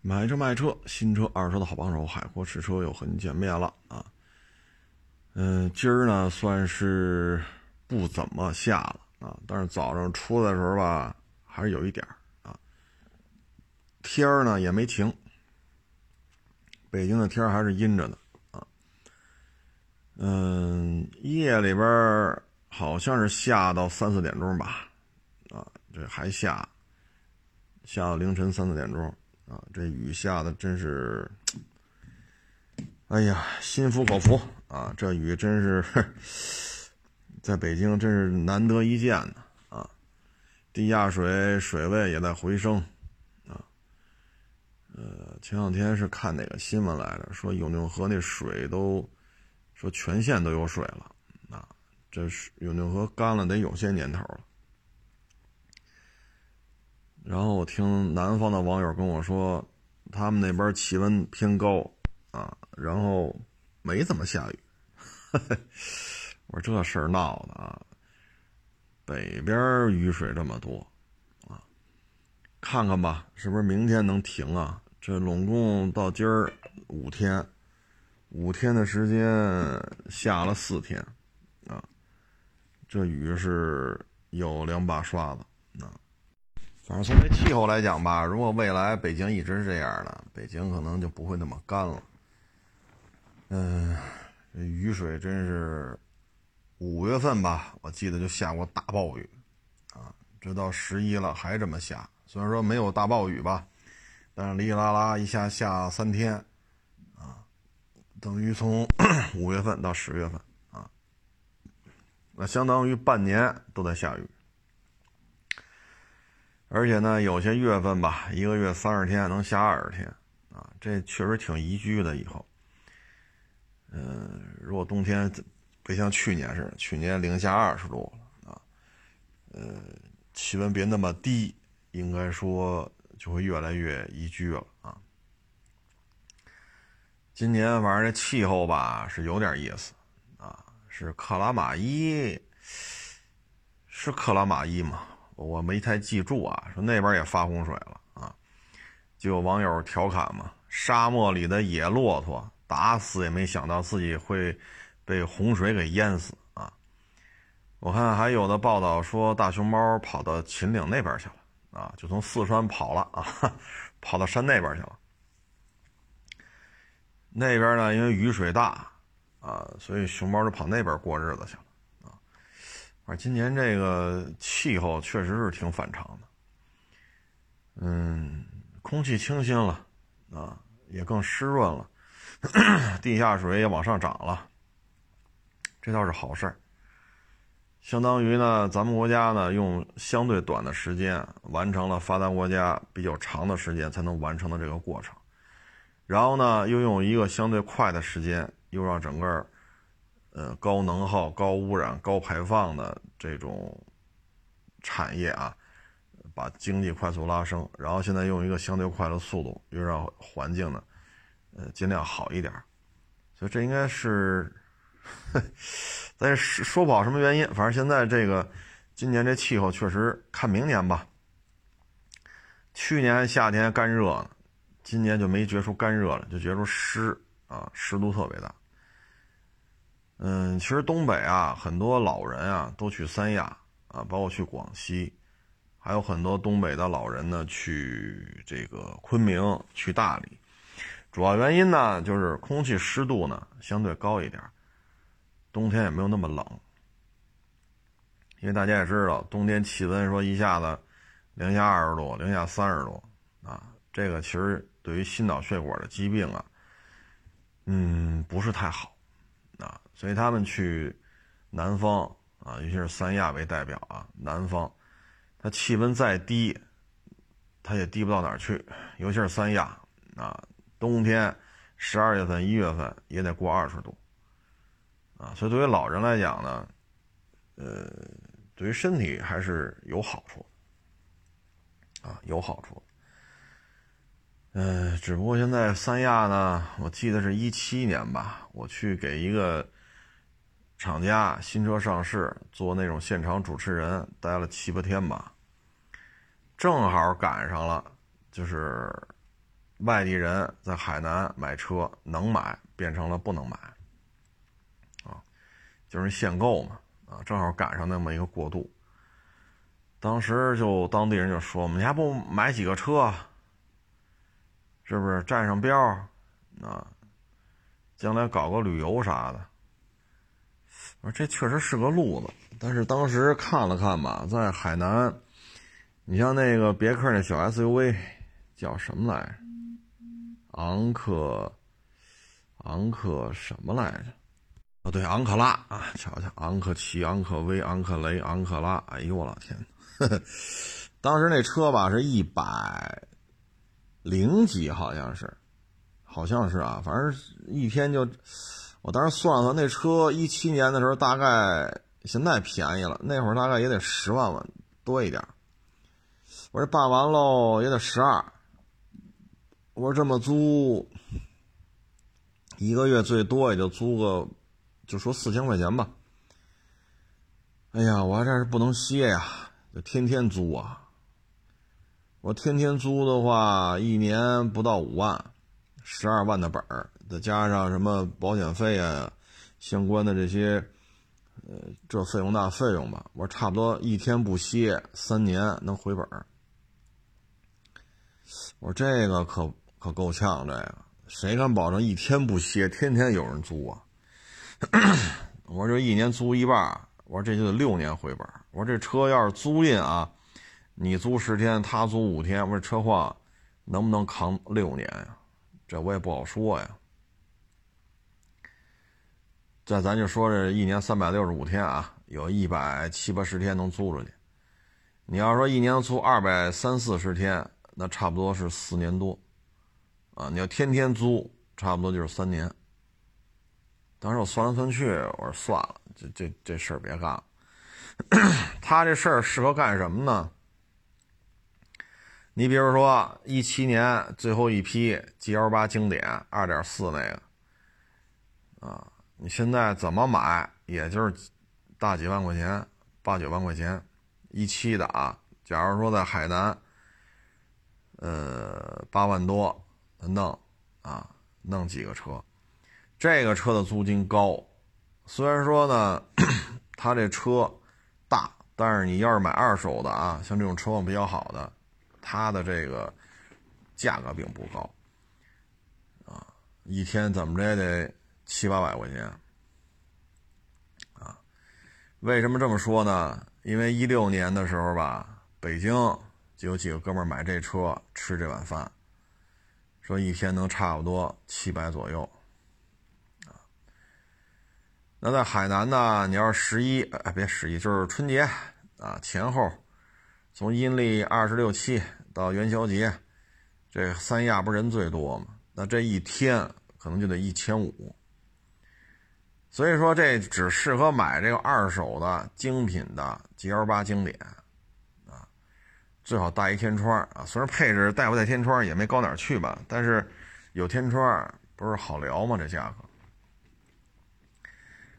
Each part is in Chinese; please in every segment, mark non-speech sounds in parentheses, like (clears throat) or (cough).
买车卖车，新车二手车的好帮手，海阔试车又和您见面了啊。嗯，今儿呢算是不怎么下了啊，但是早上出来的时候吧，还是有一点啊。天儿呢也没晴，北京的天儿还是阴着的啊。嗯，夜里边好像是下到三四点钟吧，啊，这还下，下到凌晨三四点钟。啊，这雨下的真是，哎呀，心服口服啊！这雨真是在北京真是难得一见的啊！地下水水位也在回升啊。呃，前两天是看哪个新闻来着，说永定河那水都说全县都有水了啊！这是永定河干了得有些年头了。然后我听南方的网友跟我说，他们那边气温偏高啊，然后没怎么下雨。(laughs) 我说这事儿闹的啊，北边雨水这么多啊，看看吧，是不是明天能停啊？这拢共到今儿五天，五天的时间下了四天啊，这雨是有两把刷子。反正从这气候来讲吧，如果未来北京一直是这样的，北京可能就不会那么干了。嗯，雨水真是五月份吧，我记得就下过大暴雨，啊，这到十一了还这么下。虽然说没有大暴雨吧，但是哩哩啦啦一下下三天，啊，等于从五月份到十月份啊，那相当于半年都在下雨。而且呢，有些月份吧，一个月三十天能下二十天，啊，这确实挺宜居的。以后，嗯，如果冬天别像去年似的，去年零下二十度了啊，呃，气温别那么低，应该说就会越来越宜居了啊。今年反正这气候吧是有点意思啊，是克拉玛依，是克拉玛依吗？我没太记住啊，说那边也发洪水了啊，就有网友调侃嘛：“沙漠里的野骆驼打死也没想到自己会被洪水给淹死啊！”我看还有的报道说大熊猫跑到秦岭那边去了啊，就从四川跑了啊，跑到山那边去了。那边呢，因为雨水大啊，所以熊猫就跑那边过日子去了。而今年这个气候确实是挺反常的，嗯，空气清新了，啊，也更湿润了，(coughs) 地下水也往上涨了，这倒是好事儿。相当于呢，咱们国家呢用相对短的时间完成了发达国家比较长的时间才能完成的这个过程，然后呢又用一个相对快的时间又让整个。呃，高能耗、高污染、高排放的这种产业啊，把经济快速拉升，然后现在用一个相对快的速度，又让环境呢，呃，尽量好一点，所以这应该是，(laughs) 但是说不好什么原因，反正现在这个今年这气候确实看明年吧，去年夏天干热，今年就没觉出干热了，就觉出湿啊，湿度特别大。嗯，其实东北啊，很多老人啊都去三亚啊，包括去广西，还有很多东北的老人呢去这个昆明、去大理。主要原因呢，就是空气湿度呢相对高一点，冬天也没有那么冷。因为大家也知道，冬天气温说一下子零下二十度、零下三十度啊，这个其实对于心脑血管的疾病啊，嗯，不是太好。所以他们去南方啊，尤其是三亚为代表啊，南方，它气温再低，它也低不到哪儿去。尤其是三亚啊，冬天十二月份、一月份也得过二十度啊。所以对于老人来讲呢，呃，对于身体还是有好处啊，有好处。嗯，只不过现在三亚呢，我记得是一七年吧，我去给一个厂家新车上市做那种现场主持人，待了七八天吧，正好赶上了，就是外地人在海南买车能买，变成了不能买，啊，就是限购嘛，啊，正好赶上那么一个过渡。当时就当地人就说：“我们家不买几个车，是不是占上标啊？将来搞个旅游啥的。”我说：“这确实是个路子，但是当时看了看吧，在海南，你像那个别克那小 SUV，叫什么来着？昂克，昂克什么来着？哦，对，昂克拉啊！瞧瞧，昂克旗、昂克威、昂克雷、昂克拉，哎呦我老天呵呵！” (laughs) 当时那车吧是一百零几，好像是，好像是啊，反正一天就，我当时算算，那车一七年的时候大概现在便宜了，那会儿大概也得十万万多一点。我说办完喽也得十二，我说这么租一个月最多也就租个，就说四千块钱吧。哎呀，我这是不能歇呀。就天天租啊！我天天租的话，一年不到五万，十二万的本儿，再加上什么保险费啊，相关的这些，呃，这费用那费用吧，我差不多一天不歇，三年能回本儿。我说这个可可够呛，这个谁敢保证一天不歇，天天有人租啊？我说这一年租一半。我说这就得六年回本。我说这车要是租赁啊，你租十天，他租五天，我说车况能不能扛六年呀？这我也不好说呀。这咱就说这一年三百六十五天啊，有一百七八十天能租出去。你要说一年租二百三四十天，那差不多是四年多啊。你要天天租，差不多就是三年。当时我算来算去，我说算了。这这这事儿别干了，(coughs) 他这事儿适合干什么呢？你比如说一七年最后一批 G L 八经典二点四那个，啊，你现在怎么买也就是大几万块钱，八九万块钱，一七的啊。假如说在海南，呃，八万多弄啊，弄几个车，这个车的租金高。虽然说呢，(clears throat) 他这车大，但是你要是买二手的啊，像这种车况比较好的，它的这个价格并不高啊，一天怎么着也得七八百块钱啊。为什么这么说呢？因为一六年的时候吧，北京就有几个哥们买这车吃这碗饭，说一天能差不多七百左右。啊那在海南呢？你要是十一，哎，别十一，就是春节啊前后，从阴历二十六七到元宵节，这三亚不是人最多吗？那这一天可能就得一千五。所以说，这只适合买这个二手的精品的 G L 八经典啊，最好带一天窗啊。虽然配置带不带天窗也没高哪去吧，但是有天窗不是好聊吗？这价格。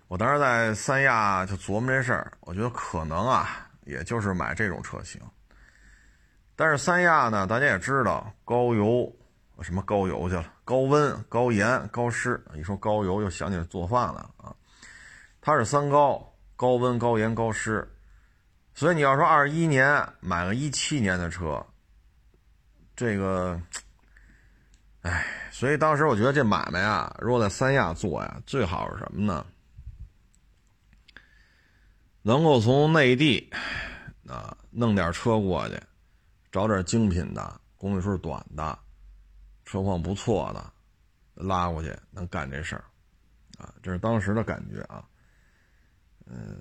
我当时在三亚就琢磨这事儿，我觉得可能啊，也就是买这种车型。但是三亚呢，大家也知道，高油，什么高油去了？高温、高盐、高湿。一说高油，又想起来做饭了啊。它是三高：高温、高盐、高湿。所以你要说二一年买个一七年的车，这个，哎，所以当时我觉得这买卖啊，如果在三亚做呀，最好是什么呢？能够从内地啊弄点车过去，找点精品的、公里数短的、车况不错的拉过去，能干这事儿啊，这是当时的感觉啊。嗯，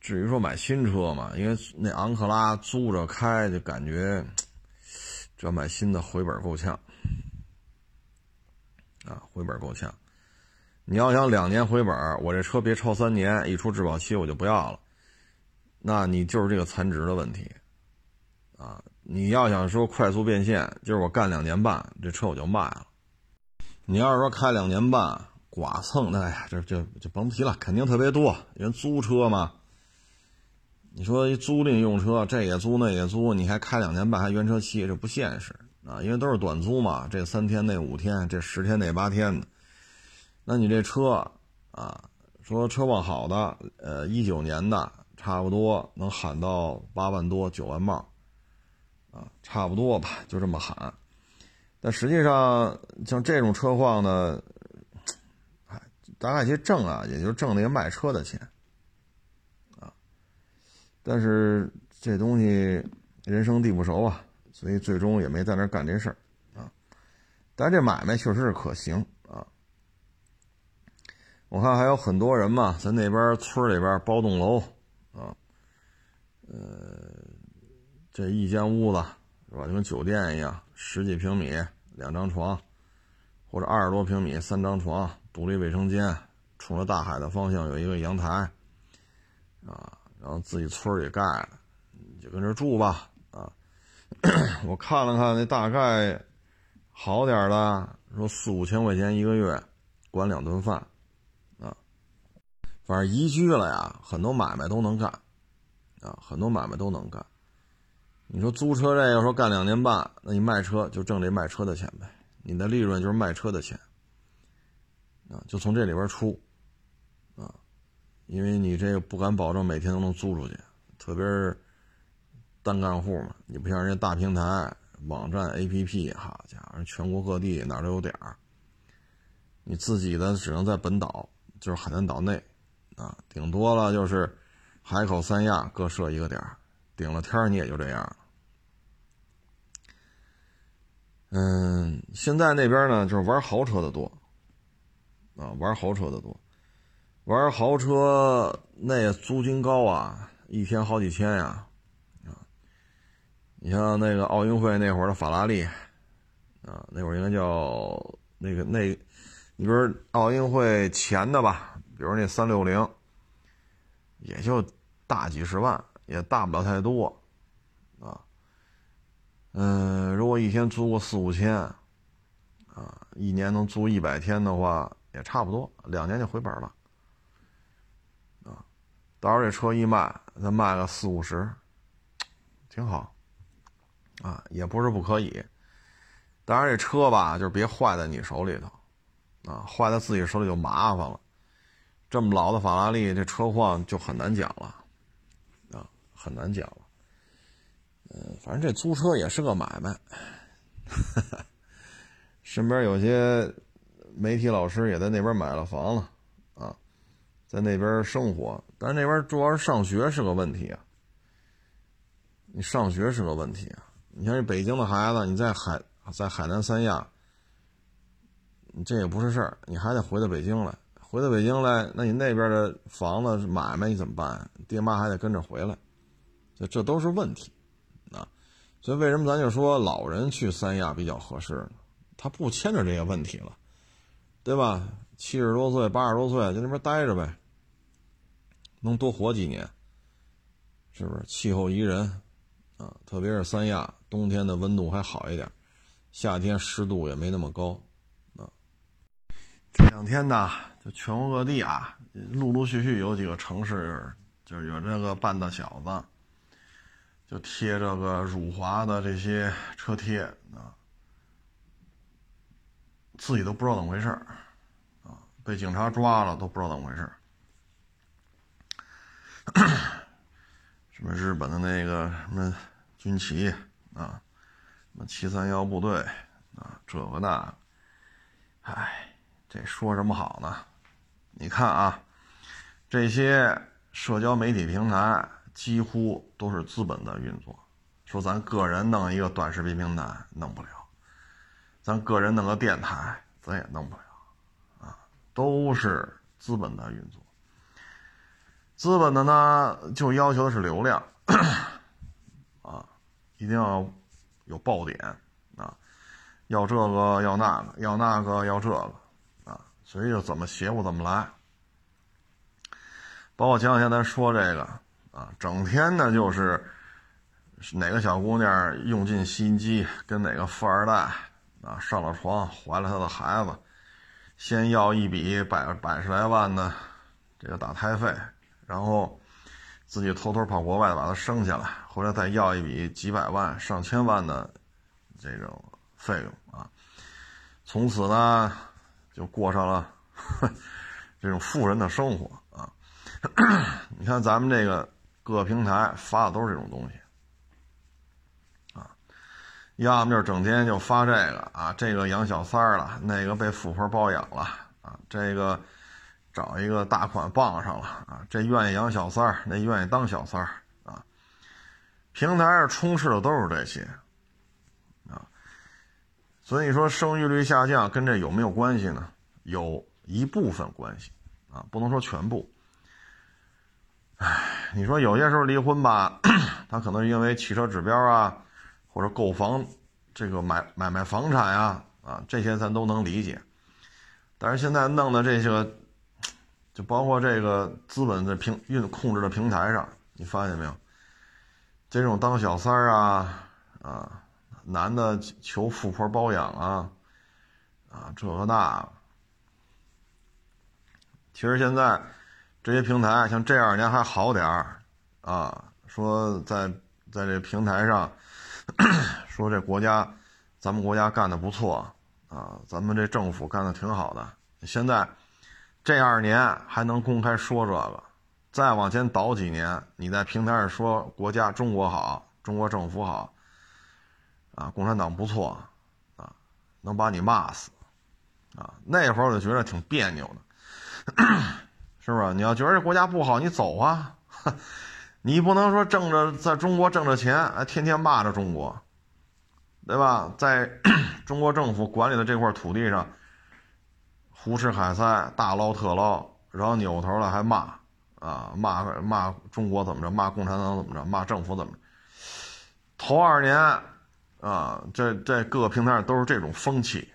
至于说买新车嘛，因为那昂克拉租着开，就感觉这买新的回本够呛啊，回本够呛。你要想两年回本我这车别超三年，一出质保期我就不要了。那你就是这个残值的问题，啊！你要想说快速变现，就是我干两年半，这车我就卖了。你要是说开两年半剐蹭，那呀，这就就甭提了，肯定特别多。因为租车嘛，你说租赁用车，这也租那也租，你还开两年半还原车漆，这不现实啊，因为都是短租嘛，这三天那五天，这十天那八天的。那你这车啊，说车况好的，呃，一九年的，差不多能喊到八万多九万帽，啊，差不多吧，就这么喊。但实际上，像这种车况呢，哎，大概其挣啊，也就挣那个卖车的钱，啊。但是这东西人生地不熟啊。所以最终也没在那干这事儿，啊，但这买卖确实是可行啊。我看还有很多人嘛，在那边村里边包栋楼，啊，呃，这一间屋子是吧，就跟酒店一样，十几平米两张床，或者二十多平米三张床，独立卫生间，冲着大海的方向有一个阳台，啊，然后自己村里盖的，你就跟这住吧。啊 (coughs) 我看了看，那大概好点的，说四五千块钱一个月，管两顿饭，啊，反正宜居了呀，很多买卖都能干，啊，很多买卖都能干。你说租车这要说干两年半，那你卖车就挣这卖车的钱呗，你的利润就是卖车的钱，啊，就从这里边出，啊，因为你这个不敢保证每天都能租出去，特别是。单干户嘛，你不像人家大平台、网站、APP，好家伙，全国各地哪都有点儿。你自己的只能在本岛，就是海南岛内，啊，顶多了就是海口、三亚各设一个点儿，顶了天你也就这样。嗯，现在那边呢，就是玩豪车的多，啊，玩豪车的多，玩豪车那租金高啊，一天好几千呀。你像那个奥运会那会儿的法拉利，啊，那会儿应该叫那个那，你比如奥运会前的吧，比如那三六零，也就大几十万，也大不了太多，嗯，如果一天租个四五千，啊，一年能租一百天的话，也差不多，两年就回本了，啊，到时候这车一卖，再卖个四五十，挺好。啊，也不是不可以，当然这车吧，就是别坏在你手里头，啊，坏在自己手里就麻烦了。这么老的法拉利，这车况就很难讲了，啊，很难讲了。嗯，反正这租车也是个买卖。(laughs) 身边有些媒体老师也在那边买了房了，啊，在那边生活，但是那边主要是上学是个问题啊，你上学是个问题啊。你像这北京的孩子，你在海在海南三亚，这也不是事儿，你还得回到北京来。回到北京来，那你那边的房子买卖你怎么办？爹妈还得跟着回来，这这都是问题。所以为什么咱就说老人去三亚比较合适呢？他不牵着这些问题了，对吧？七十多岁、八十多岁在那边待着呗，能多活几年，是不是？气候宜人。啊，特别是三亚，冬天的温度还好一点，夏天湿度也没那么高。啊，这两天呢，就全国各地啊，陆陆续续有几个城市，就有这个半大小子，就贴这个辱华的这些车贴啊，自己都不知道怎么回事啊，被警察抓了都不知道怎么回事 (coughs) 什么日本的那个什么军旗啊，什么七三幺部队啊，这个那，哎，这说什么好呢？你看啊，这些社交媒体平台几乎都是资本的运作。说咱个人弄一个短视频平台弄不了，咱个人弄个电台咱也弄不了，啊，都是资本的运作。资本的呢，就要求的是流量，(coughs) 啊，一定要有爆点啊，要这个要那个，要那个要这个，啊，所以就怎么邪乎怎么来。包括前两天咱说这个啊，整天呢就是哪个小姑娘用尽心机跟哪个富二代啊上了床，怀了他的孩子，先要一笔百百十来万的这个打胎费。然后自己偷偷跑国外把他生下来，回来再要一笔几百万、上千万的这种费用啊。从此呢，就过上了 (laughs) 这种富人的生活啊。(coughs) 你看咱们这个各平台发的都是这种东西。啊要么就是整天就发这个啊，这个养小三儿了，那个被富婆包养了啊，这个找一个大款傍上了啊，这愿意养小三儿，那愿意当小三儿啊。平台上充斥的都是这些啊，所以说生育率下降跟这有没有关系呢？有一部分关系啊，不能说全部。你说有些时候离婚吧，他可能因为汽车指标啊。或者购房，这个买买卖房产呀，啊，这些咱都能理解。但是现在弄的这些，就包括这个资本的平运控制的平台上，你发现没有？这种当小三儿啊，啊，男的求富婆包养啊，啊，这个那。其实现在这些平台像这二年还好点儿，啊，说在在这平台上。(clears throat) 说这国家，咱们国家干的不错啊，咱们这政府干的挺好的。现在这二年还能公开说这个，再往前倒几年，你在平台上说国家中国好，中国政府好，啊，共产党不错，啊，能把你骂死，啊，那会儿我就觉得挺别扭的，(clears throat) 是不是？你要觉得这国家不好，你走啊。(laughs) 你不能说挣着在中国挣着钱，哎，天天骂着中国，对吧？在 (clears throat) 中国政府管理的这块土地上，胡吃海塞、大捞特捞，然后扭头了还骂，啊，骂骂中国怎么着，骂共产党怎么着，骂政府怎么着。头二年，啊，这这各个平台上都是这种风气。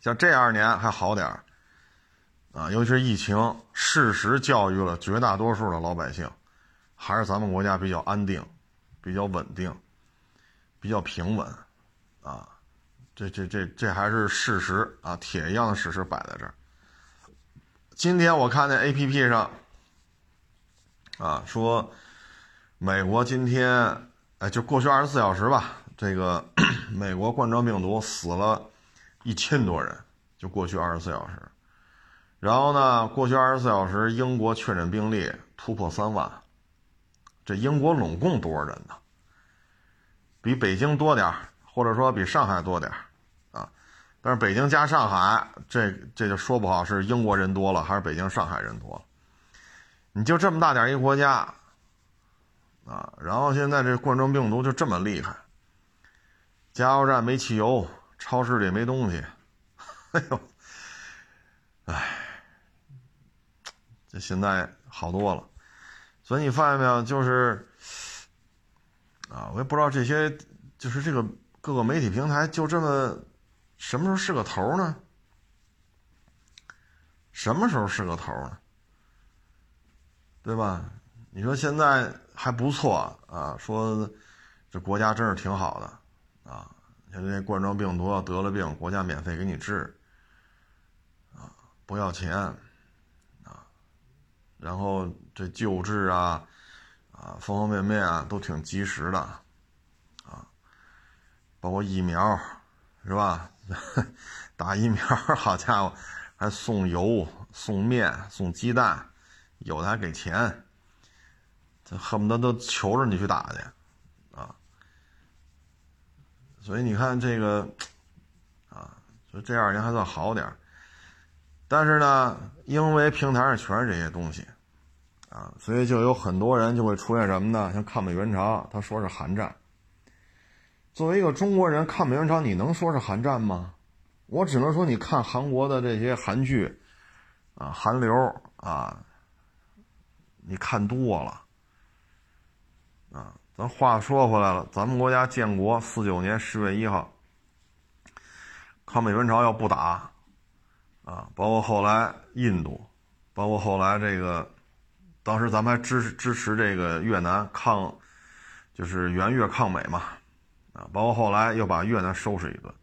像这二年还好点儿，啊，尤其是疫情，适时教育了绝大多数的老百姓。还是咱们国家比较安定，比较稳定，比较平稳，啊，这这这这还是事实啊，铁一样的事实摆在这儿。今天我看那 A P P 上，啊，说美国今天，哎，就过去二十四小时吧，这个 (clears throat) 美国冠状病毒死了一千多人，就过去二十四小时。然后呢，过去二十四小时，英国确诊病例突破三万。这英国拢共多少人呢？比北京多点或者说比上海多点啊。但是北京加上海，这这就说不好是英国人多了还是北京上海人多了。你就这么大点一国家啊，然后现在这冠状病毒就这么厉害，加油站没汽油，超市里没东西，(laughs) 哎呦，哎，这现在好多了。所以你发现没有，就是，啊，我也不知道这些，就是这个各个媒体平台就这么，什么时候是个头呢？什么时候是个头呢？对吧？你说现在还不错啊，说这国家真是挺好的啊，像这冠状病毒要得了病，国家免费给你治，啊，不要钱。然后这救治啊，啊，方方面面啊都挺及时的，啊，包括疫苗，是吧？(laughs) 打疫苗，好家伙，还送油、送面、送鸡蛋，有的还给钱，这恨不得都求着你去打去，啊。所以你看这个，啊，就这二年还算好点但是呢，因为平台上全是这些东西。啊，所以就有很多人就会出现什么呢？像抗美援朝，他说是韩战。作为一个中国人，抗美援朝你能说是韩战吗？我只能说你看韩国的这些韩剧，啊，韩流啊，你看多了。啊，咱话说回来了，咱们国家建国四九年十月一号，抗美援朝要不打，啊，包括后来印度，包括后来这个。当时咱们还支持支持这个越南抗，就是援越抗美嘛，啊，包括后来又把越南收拾一顿，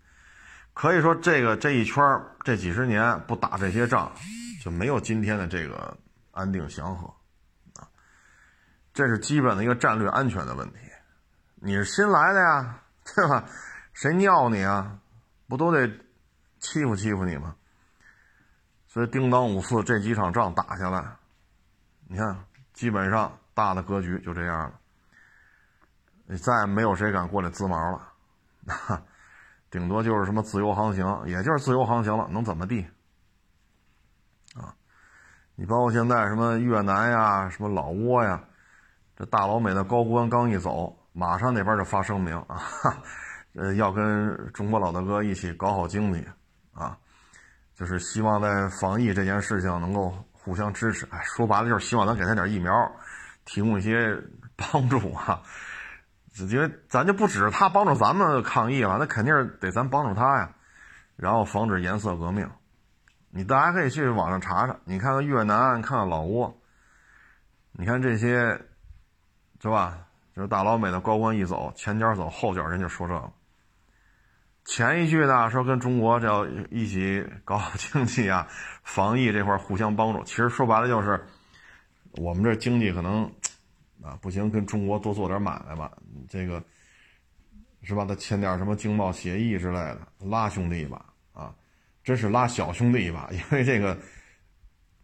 可以说这个这一圈这几十年不打这些仗，就没有今天的这个安定祥和，啊，这是基本的一个战略安全的问题。你是新来的呀，(laughs) 对吧？谁尿你啊？不都得欺负欺负你吗？所以叮当五四这几场仗打下来，你看，基本上大的格局就这样了。你再没有谁敢过来滋毛了，顶多就是什么自由航行，也就是自由航行了，能怎么地？啊，你包括现在什么越南呀，什么老挝呀，这大老美的高官刚一走，马上那边就发声明啊，(laughs) 呃，要跟中国老大哥一起搞好经济，啊，就是希望在防疫这件事情能够互相支持。哎，说白了就是希望咱给他点疫苗，提供一些帮助啊。因为咱就不指着他帮助咱们抗疫了，那肯定是得咱帮助他呀，然后防止颜色革命。你大家可以去网上查查，你看看越南，看看老挝，你看这些，是吧？就是大老美的高官一走，前脚走，后脚人就说这个。前一句呢说跟中国要一起搞好经济啊，防疫这块互相帮助。其实说白了就是，我们这经济可能。啊，不行，跟中国多做点买卖吧，这个是吧？他签点什么经贸协议之类的，拉兄弟一把啊，真是拉小兄弟一把，(laughs) 因为这个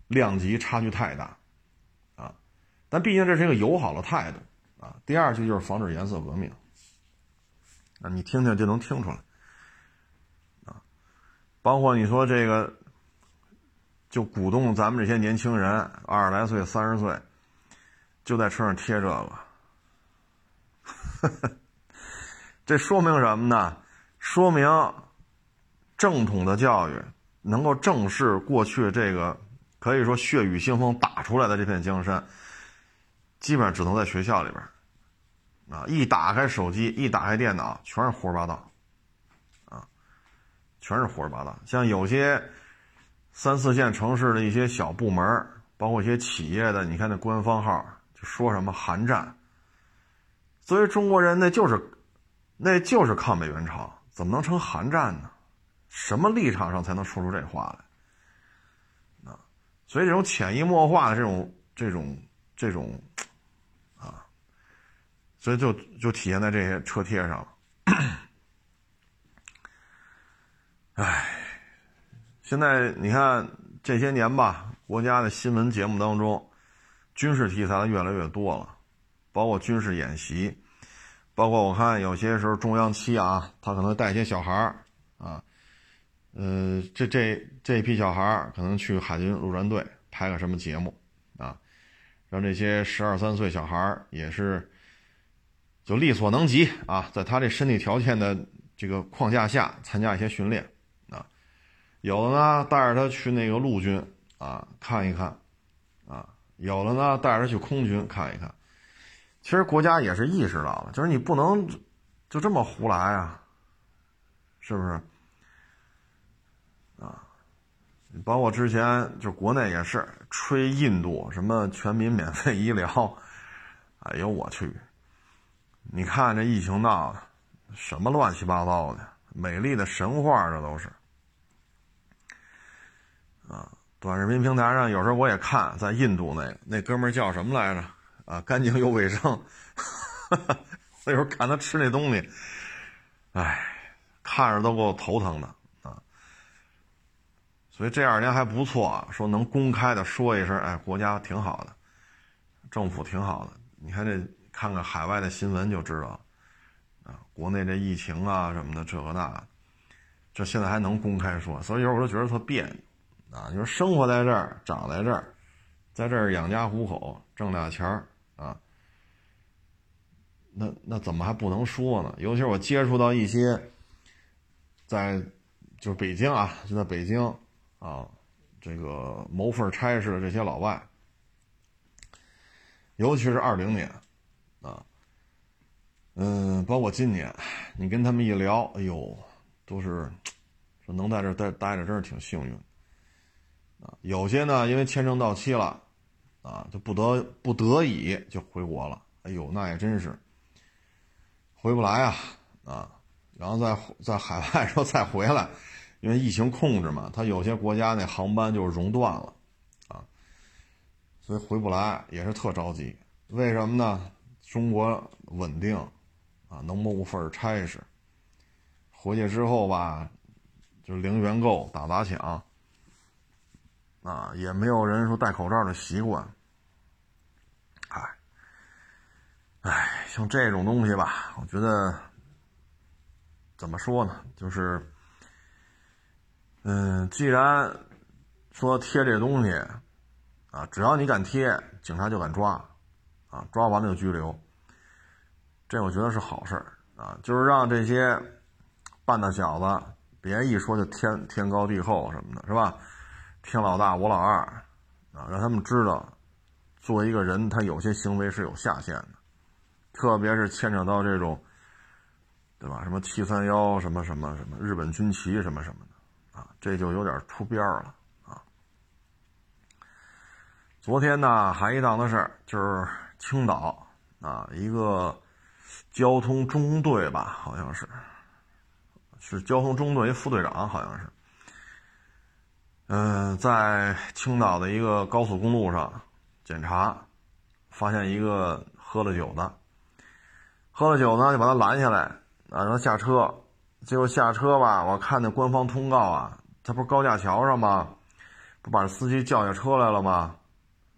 量级差距太大啊。但毕竟这是一个友好的态度啊。第二句就是防止颜色革命啊，你听听就能听出来。包括你说这个，就鼓动咱们这些年轻人，二十来岁、三十岁。就在车上贴这个，(laughs) 这说明什么呢？说明正统的教育能够正视过去这个可以说血雨腥风打出来的这片江山，基本上只能在学校里边啊，一打开手机，一打开电脑，全是胡说八道，全是胡说八道。像有些三四线城市的一些小部门，包括一些企业的，你看那官方号就。说什么寒战？作为中国人，那就是，那就是抗美援朝，怎么能成寒战呢？什么立场上才能说出这话来？啊，所以这种潜移默化的这种、这种、这种，啊，所以就就体现在这些车贴上了。现在你看这些年吧，国家的新闻节目当中。军事题材的越来越多了，包括军事演习，包括我看有些时候中央七啊，他可能带一些小孩儿啊，呃，这这这批小孩儿可能去海军陆战队拍个什么节目啊，让这些十二三岁小孩儿也是就力所能及啊，在他这身体条件的这个框架下参加一些训练，有的呢带着他去那个陆军啊看一看啊。有的呢，带着他去空军看一看。其实国家也是意识到了，就是你不能就这么胡来啊，是不是？啊，包括之前就国内也是吹印度什么全民免费医疗，哎呦我去！你看这疫情闹的，什么乱七八糟的，美丽的神话这都是，啊。短视频平台上有时候我也看，在印度那个那哥们儿叫什么来着？啊，干净又卫生。(laughs) 那时候看他吃那东西，哎，看着都给我头疼的啊。所以这二年还不错，说能公开的说一声，哎，国家挺好的，政府挺好的。你看这，看看海外的新闻就知道，啊，国内这疫情啊什么的这个那，这现在还能公开说，所以有时候我都觉得特别扭。啊，就是生活在这儿，长在这儿，在这儿养家糊口，挣俩钱儿啊，那那怎么还不能说呢？尤其是我接触到一些在就是北京啊，就在北京啊，这个谋份差事的这些老外，尤其是二零年啊，嗯，包括今年，你跟他们一聊，哎呦，都是说能在这待待着，真是挺幸运。有些呢，因为签证到期了，啊，就不得不得已就回国了。哎呦，那也真是回不来啊，啊，然后在在海外时候再回来，(laughs) 因为疫情控制嘛，他有些国家那航班就熔断了，啊，所以回不来也是特着急。为什么呢？中国稳定，啊，能谋份差事，回去之后吧，就零元购、打砸抢，啊，也没有人说戴口罩的习惯。哎，哎，像这种东西吧，我觉得怎么说呢？就是，嗯，既然说贴这东西，啊，只要你敢贴，警察就敢抓，啊，抓完了就拘留。这我觉得是好事啊，就是让这些半大小子别一说就天天高地厚什么的，是吧？天老大我老二啊，让他们知道，作为一个人，他有些行为是有下限的，特别是牵扯到这种，对吧？什么七三幺什么什么什么日本军旗什么什么的啊，这就有点出边了啊。昨天呢，还一档子事儿，就是青岛啊，一个。交通中队吧，好像是，是交通中队副队长，好像是。嗯，在青岛的一个高速公路上检查，发现一个喝了酒的，喝了酒呢，就把他拦下来，啊，让他下车。结果下车吧，我看那官方通告啊，他不是高架桥上吗？不把司机叫下车来了吗？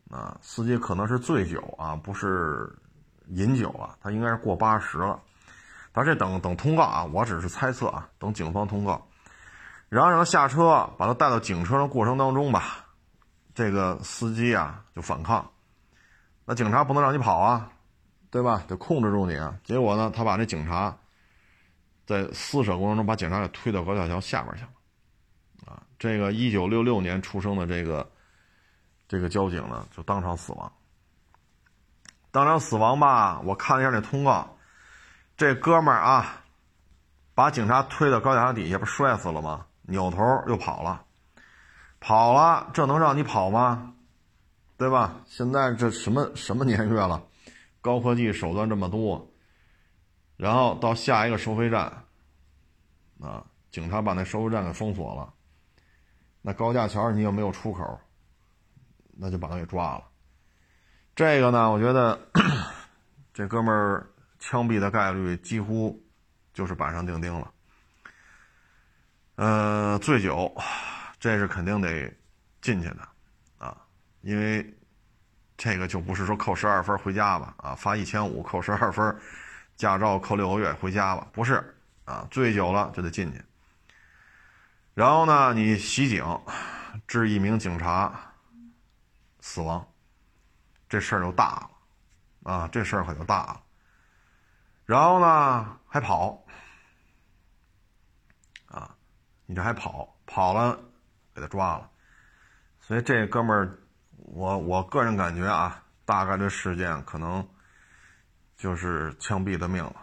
啊，司机可能是醉酒啊，不是。饮酒啊，他应该是过八十了，但这等等通告啊，我只是猜测啊，等警方通告，然后让他下车，把他带到警车的过程当中吧，这个司机啊就反抗，那警察不能让你跑啊，对吧？得控制住你啊。结果呢，他把那警察在撕扯过程中把警察给推到高架桥下边去了，啊，这个一九六六年出生的这个这个交警呢，就当场死亡。当场死亡吧！我看了一下那通告，这哥们儿啊，把警察推到高架桥底下，不摔死了吗？扭头又跑了，跑了，这能让你跑吗？对吧？现在这什么什么年月了，高科技手段这么多，然后到下一个收费站，啊，警察把那收费站给封锁了，那高架桥你又没有出口？那就把他给抓了。这个呢，我觉得 (coughs) 这哥们儿枪毙的概率几乎就是板上钉钉了。呃，醉酒，这是肯定得进去的啊，因为这个就不是说扣十二分回家吧，啊，罚一千五扣十二分，驾照扣六个月回家吧，不是啊，醉酒了就得进去。然后呢，你袭警，致一名警察死亡。这事儿就大了，啊，这事儿可就大了。然后呢，还跑，啊，你这还跑，跑了，给他抓了。所以这哥们儿，我我个人感觉啊，大概率事件可能就是枪毙的命了，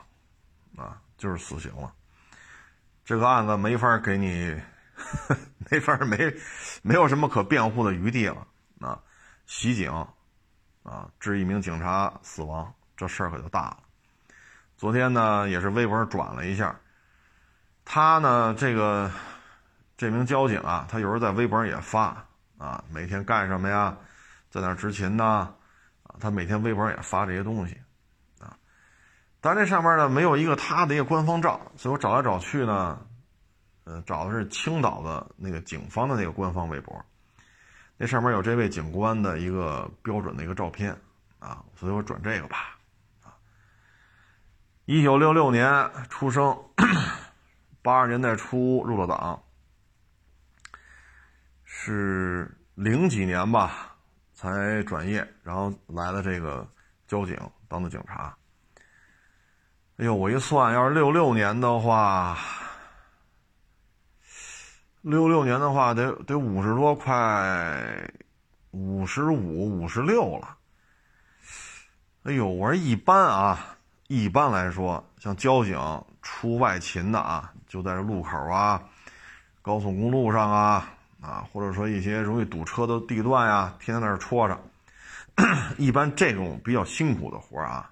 啊，就是死刑了。这个案子没法给你，(laughs) 没法没没有什么可辩护的余地了，啊，袭警。啊，致一名警察死亡，这事儿可就大了。昨天呢，也是微博转了一下，他呢，这个这名交警啊，他有时候在微博上也发啊，每天干什么呀，在哪执勤呢？啊，他每天微博上也发这些东西啊。但这上面呢，没有一个他的一个官方照，所以我找来找去呢，呃，找的是青岛的那个警方的那个官方微博。那上面有这位警官的一个标准的一个照片啊，所以我转这个吧。啊，一九六六年出生，(coughs) 八十年代初入了党，是零几年吧才转业，然后来了这个交警当的警察。哎呦，我一算，要是六六年的话。六六年的话，得得五十多快，五十五、五十六了。哎呦，我说一般啊，一般来说，像交警出外勤的啊，就在这路口啊、高速公路上啊啊，或者说一些容易堵车的地段呀，天天在那戳着。一般这种比较辛苦的活啊。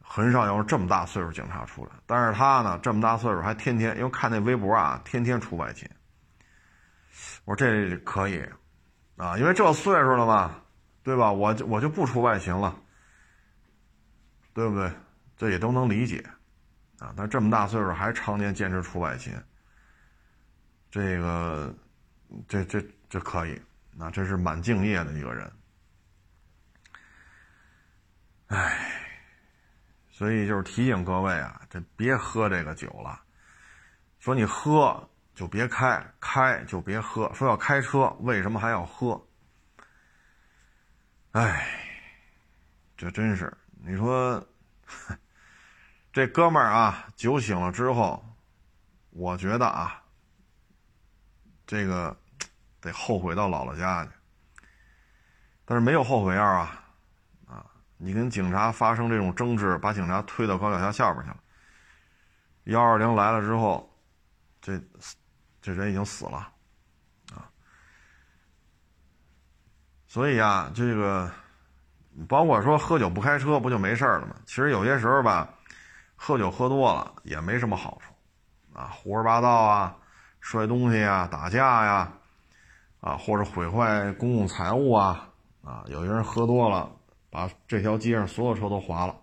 很少有这么大岁数警察出来，但是他呢，这么大岁数还天天，因为看那微博啊，天天出外勤。我说这可以，啊，因为这岁数了嘛，对吧？我就我就不出外勤了，对不对？这也都能理解，啊，但这么大岁数还常年坚持出外勤，这个，这这这可以，那这是蛮敬业的一个人。唉，所以就是提醒各位啊，这别喝这个酒了。说你喝就别开，开就别喝。说要开车，为什么还要喝？唉，这真是你说，(laughs) 这哥们儿啊，酒醒了之后，我觉得啊，这个得后悔到姥姥家去。但是没有后悔药啊。啊你跟警察发生这种争执，把警察推到高脚下下边去了。幺二零来了之后，这这人已经死了，啊！所以啊，这个包括说喝酒不开车，不就没事了吗？其实有些时候吧，喝酒喝多了也没什么好处，啊，胡说八道啊，摔东西啊，打架呀，啊，或者毁坏公共财物啊，啊，有些人喝多了。把这条街上所有车都划了，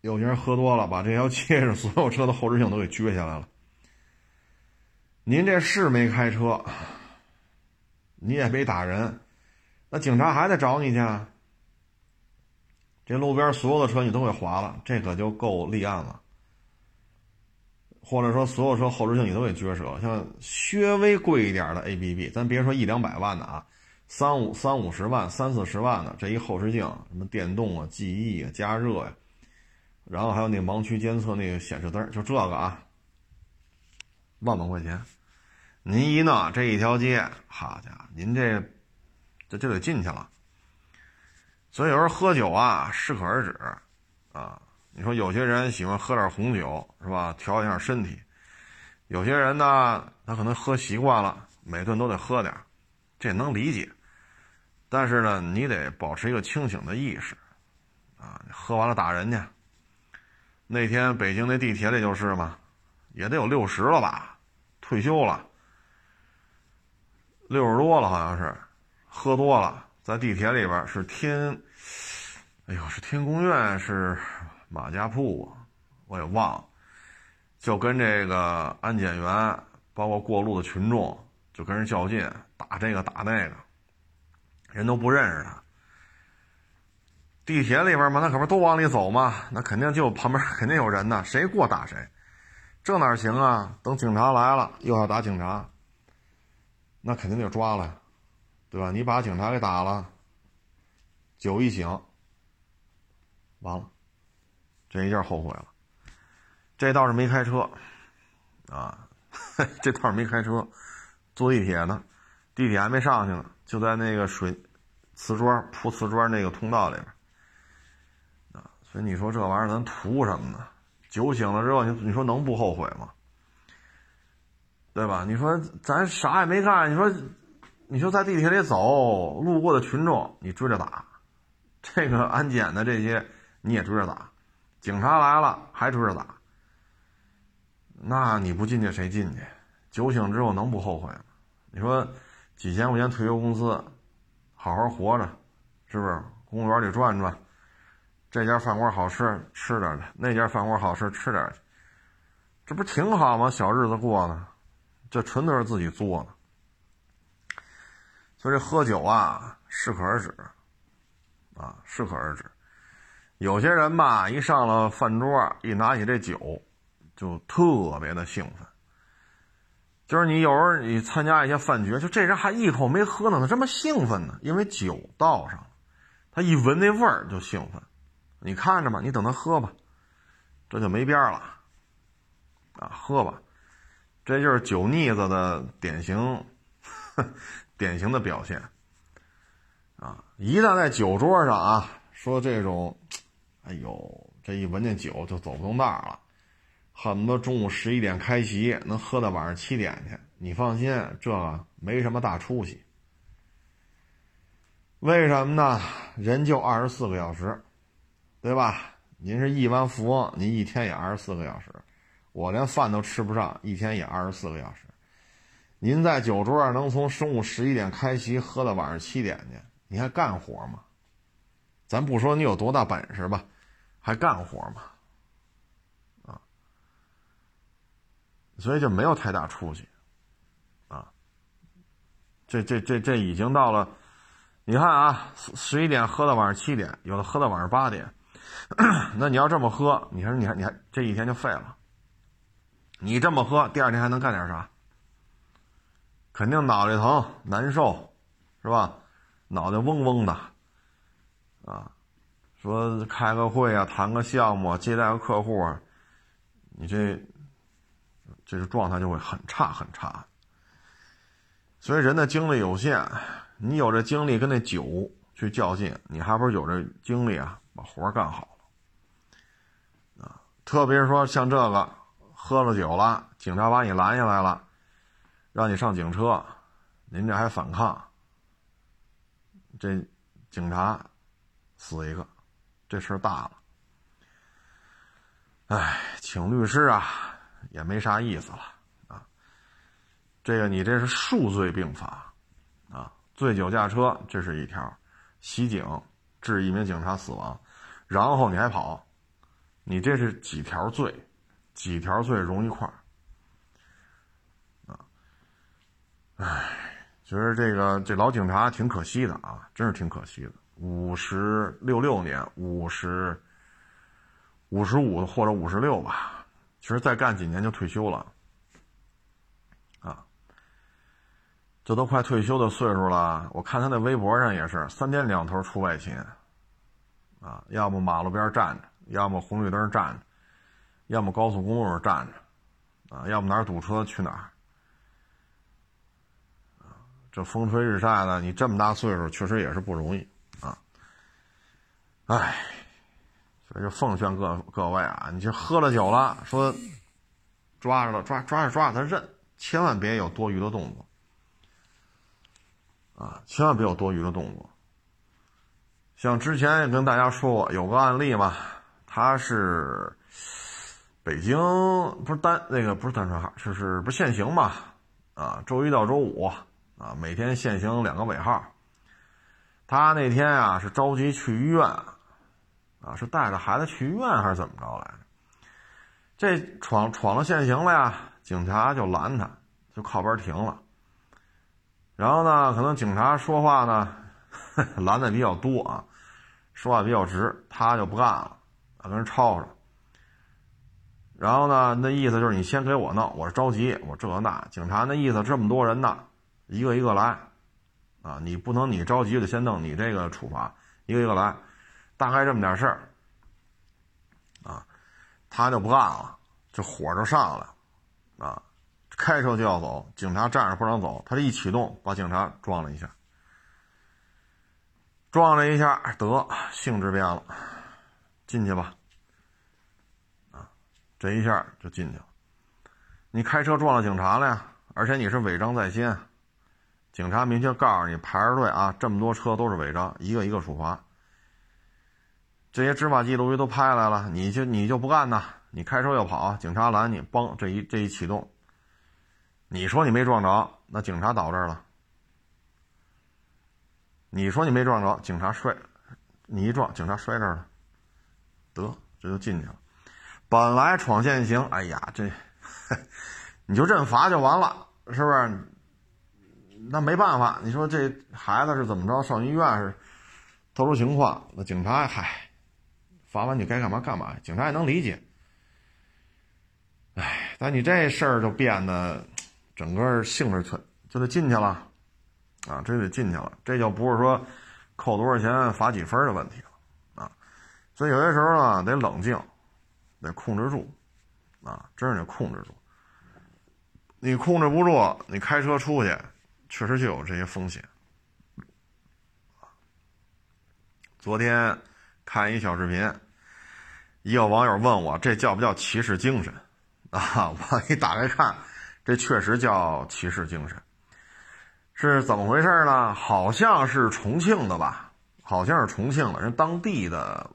有些人喝多了，把这条街上所有车的后视镜都给撅下来了。您这是没开车，你也没打人，那警察还得找你去。这路边所有的车你都给划了，这可就够立案了。或者说，所有车后视镜你都给撅折，像稍微贵一点的 A B B，咱别说一两百万的啊。三五三五十万、三四十万的这一后视镜，什么电动啊、记忆啊、加热呀，然后还有那盲区监测那个显示灯，就这个啊，万把块钱，您一弄这一条街，好家伙，您这这就得进去了。所以有时候喝酒啊，适可而止啊。你说有些人喜欢喝点红酒是吧，调一下身体；有些人呢，他可能喝习惯了，每顿都得喝点，这能理解。但是呢，你得保持一个清醒的意识，啊，喝完了打人家。那天北京那地铁里就是嘛，也得有六十了吧，退休了，六十多了好像是，喝多了，在地铁里边是天，哎呦，是天宫院是马家铺，我也忘了，就跟这个安检员，包括过路的群众，就跟人较劲，打这个打那个。人都不认识他，地铁里边嘛，那可不都往里走嘛？那肯定就旁边 (laughs) 肯定有人呢，谁过打谁，这哪行啊？等警察来了，又要打警察，那肯定就抓了，对吧？你把警察给打了，酒一醒，完了，这一下后悔了。这倒是没开车，啊，(laughs) 这倒是没开车，坐地铁呢，地铁还没上去呢。就在那个水瓷砖铺瓷砖那个通道里边啊，所以你说这玩意儿咱图什么呢？酒醒了之后，你你说能不后悔吗？对吧？你说咱啥也没干，你说你说在地铁里走，路过的群众你追着打，这个安检的这些你也追着打，警察来了还追着打，那你不进去谁进去？酒醒之后能不后悔吗？你说？几千块钱退休工资，好好活着，是不是？公园里转转，这家饭馆好吃，吃点去；那家饭馆好吃，吃点去。这不挺好吗？小日子过的，这纯都是自己做的。所以喝酒啊，适可而止，啊，适可而止。有些人吧，一上了饭桌，一拿起这酒，就特别的兴奋。就是你有时候你参加一些饭局，就这人还一口没喝呢，他这么兴奋呢？因为酒倒上了，他一闻那味儿就兴奋。你看着吧，你等他喝吧，这就没边儿了。啊，喝吧，这就是酒腻子的典型，(laughs) 典型的表现。啊，一旦在酒桌上啊，说这种，哎呦，这一闻见酒就走不动道了。恨不得中午十一点开席，能喝到晚上七点去。你放心，这没什么大出息。为什么呢？人就二十四个小时，对吧？您是亿万富翁，您一天也二十四个小时。我连饭都吃不上，一天也二十四个小时。您在酒桌上能从中午十一点开席喝到晚上七点去，你还干活吗？咱不说你有多大本事吧，还干活吗？啊，所以就没有太大出息，啊，这这这这已经到了，你看啊，十一点喝到晚上七点，有的喝到晚上八点，(clears throat) 那你要这么喝，你说你还你还这一天就废了。你这么喝，第二天还能干点啥？肯定脑袋疼、难受，是吧？脑袋嗡嗡的，啊，说开个会啊，谈个项目，接待个客户，啊你这这个状态就会很差很差。所以人的精力有限，你有这精力跟那酒去较劲，你还不是有这精力啊，把活干好啊？特别是说像这个。喝了酒了，警察把你拦下来了，让你上警车，您这还反抗，这警察死一个，这事儿大了。哎，请律师啊，也没啥意思了啊。这个你这是数罪并罚啊，醉酒驾车这是一条，袭警致一名警察死亡，然后你还跑，你这是几条罪？几条罪融一块儿，啊，唉，觉得这个这老警察挺可惜的啊，真是挺可惜的。五十六六年，五十五十五或者五十六吧，其实再干几年就退休了，啊，这都快退休的岁数了。我看他那微博上也是三天两头出外勤，啊，要么马路边站着，要么红绿灯站着。要么高速公路上站着，啊，要么哪儿堵车去哪儿，这风吹日晒的，你这么大岁数，确实也是不容易，哎，所以就奉劝各各位啊，你就喝了酒了，说抓着了，抓抓着抓着他认，千万别有多余的动作，啊，千万别有多余的动作。像之前也跟大家说过，有个案例嘛，他是。北京不是单那个不是单双号，就是不限行嘛？啊，周一到周五啊，每天限行两个尾号。他那天啊是着急去医院，啊是带着孩子去医院还是怎么着来着？这闯闯了现行了呀，警察就拦他，就靠边停了。然后呢，可能警察说话呢 (laughs) 拦的比较多啊，说话比较直，他就不干了，啊跟人吵吵。然后呢？那意思就是你先给我弄，我着急，我这那。警察那意思，这么多人呢，一个一个来，啊，你不能你着急就先弄你这个处罚，一个一个来，大概这么点事儿，啊，他就不干了，这火就上来，啊，开车就要走，警察站着不让走，他这一启动，把警察撞了一下，撞了一下，得性质变了，进去吧。啊这一下就进去了，你开车撞了警察了呀？而且你是违章在先，警察明确告诉你排着队啊，这么多车都是违章，一个一个处罚。这些执法记录仪都拍来了，你就你就不干呐？你开车要跑，警察拦你，嘣，这一这一启动，你说你没撞着，那警察倒这儿了。你说你没撞着，警察摔，你一撞，警察摔这儿了，得这就进去了。本来闯限行，哎呀，这 (laughs) 你就认罚就完了，是不是？那没办法，你说这孩子是怎么着？上医院是特殊情况，那警察嗨，罚完你该干嘛干嘛，警察也能理解。哎，但你这事儿就变得整个性质就就得进去了啊，这得进去了，这就不是说扣多少钱罚几分的问题了啊。所以有些时候呢，得冷静。得控制住，啊，真是得控制住。你控制不住，你开车出去，确实就有这些风险。昨天看一小视频，一个网友问我：“这叫不叫骑士精神？” (laughs) 啊，我一打开看，这确实叫骑士精神。是怎么回事呢？好像是重庆的吧？好像是重庆的人，当地的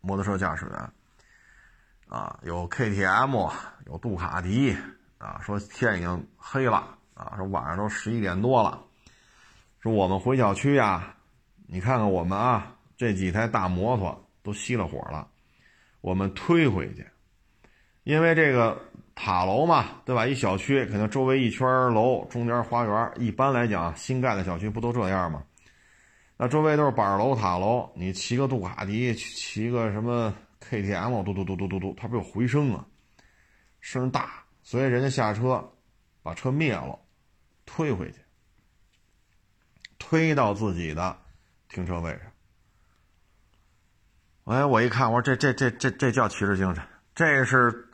摩托车驾驶员。啊，有 KTM，有杜卡迪，啊，说天已经黑了，啊，说晚上都十一点多了，说我们回小区呀，你看看我们啊，这几台大摩托都熄了火了，我们推回去，因为这个塔楼嘛，对吧？一小区肯定周围一圈楼，中间花园。一般来讲，新盖的小区不都这样吗？那周围都是板楼、塔楼，你骑个杜卡迪，骑个什么 KTM，嘟嘟嘟嘟嘟嘟，它不有回声啊？声大，所以人家下车，把车灭了，推回去，推到自己的停车位上。哎，我一看，我说这这这这这叫骑士精神，这是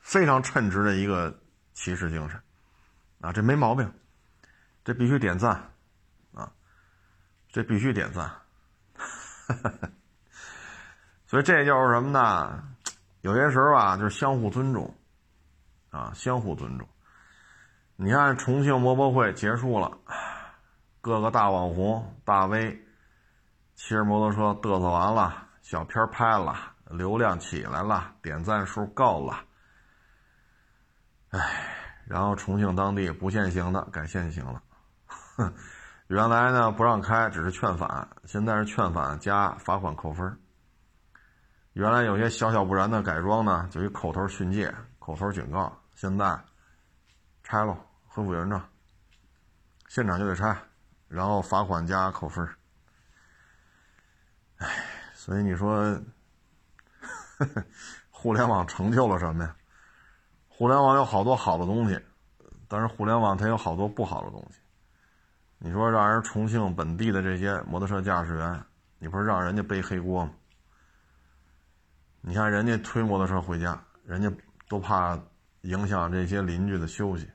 非常称职的一个骑士精神啊，这没毛病，这必须点赞啊。这必须点赞，(laughs) 所以这就是什么呢？有些时候啊，就是相互尊重，啊，相互尊重。你看重庆摩博会结束了，各个大网红、大 V 骑着摩托车嘚瑟完了，小片拍了，流量起来了，点赞数够了，哎，然后重庆当地不限行的改限行了，哼。(laughs) 原来呢不让开，只是劝返，现在是劝返加罚款扣分。原来有些小小不然的改装呢，就一口头训诫、口头警告，现在拆喽，恢复原状，现场就得拆，然后罚款加扣分。哎，所以你说，(laughs) 互联网成就了什么呀？互联网有好多好的东西，但是互联网它有好多不好的东西。你说让人重庆本地的这些摩托车驾驶员，你不是让人家背黑锅吗？你看人家推摩托车回家，人家都怕影响这些邻居的休息。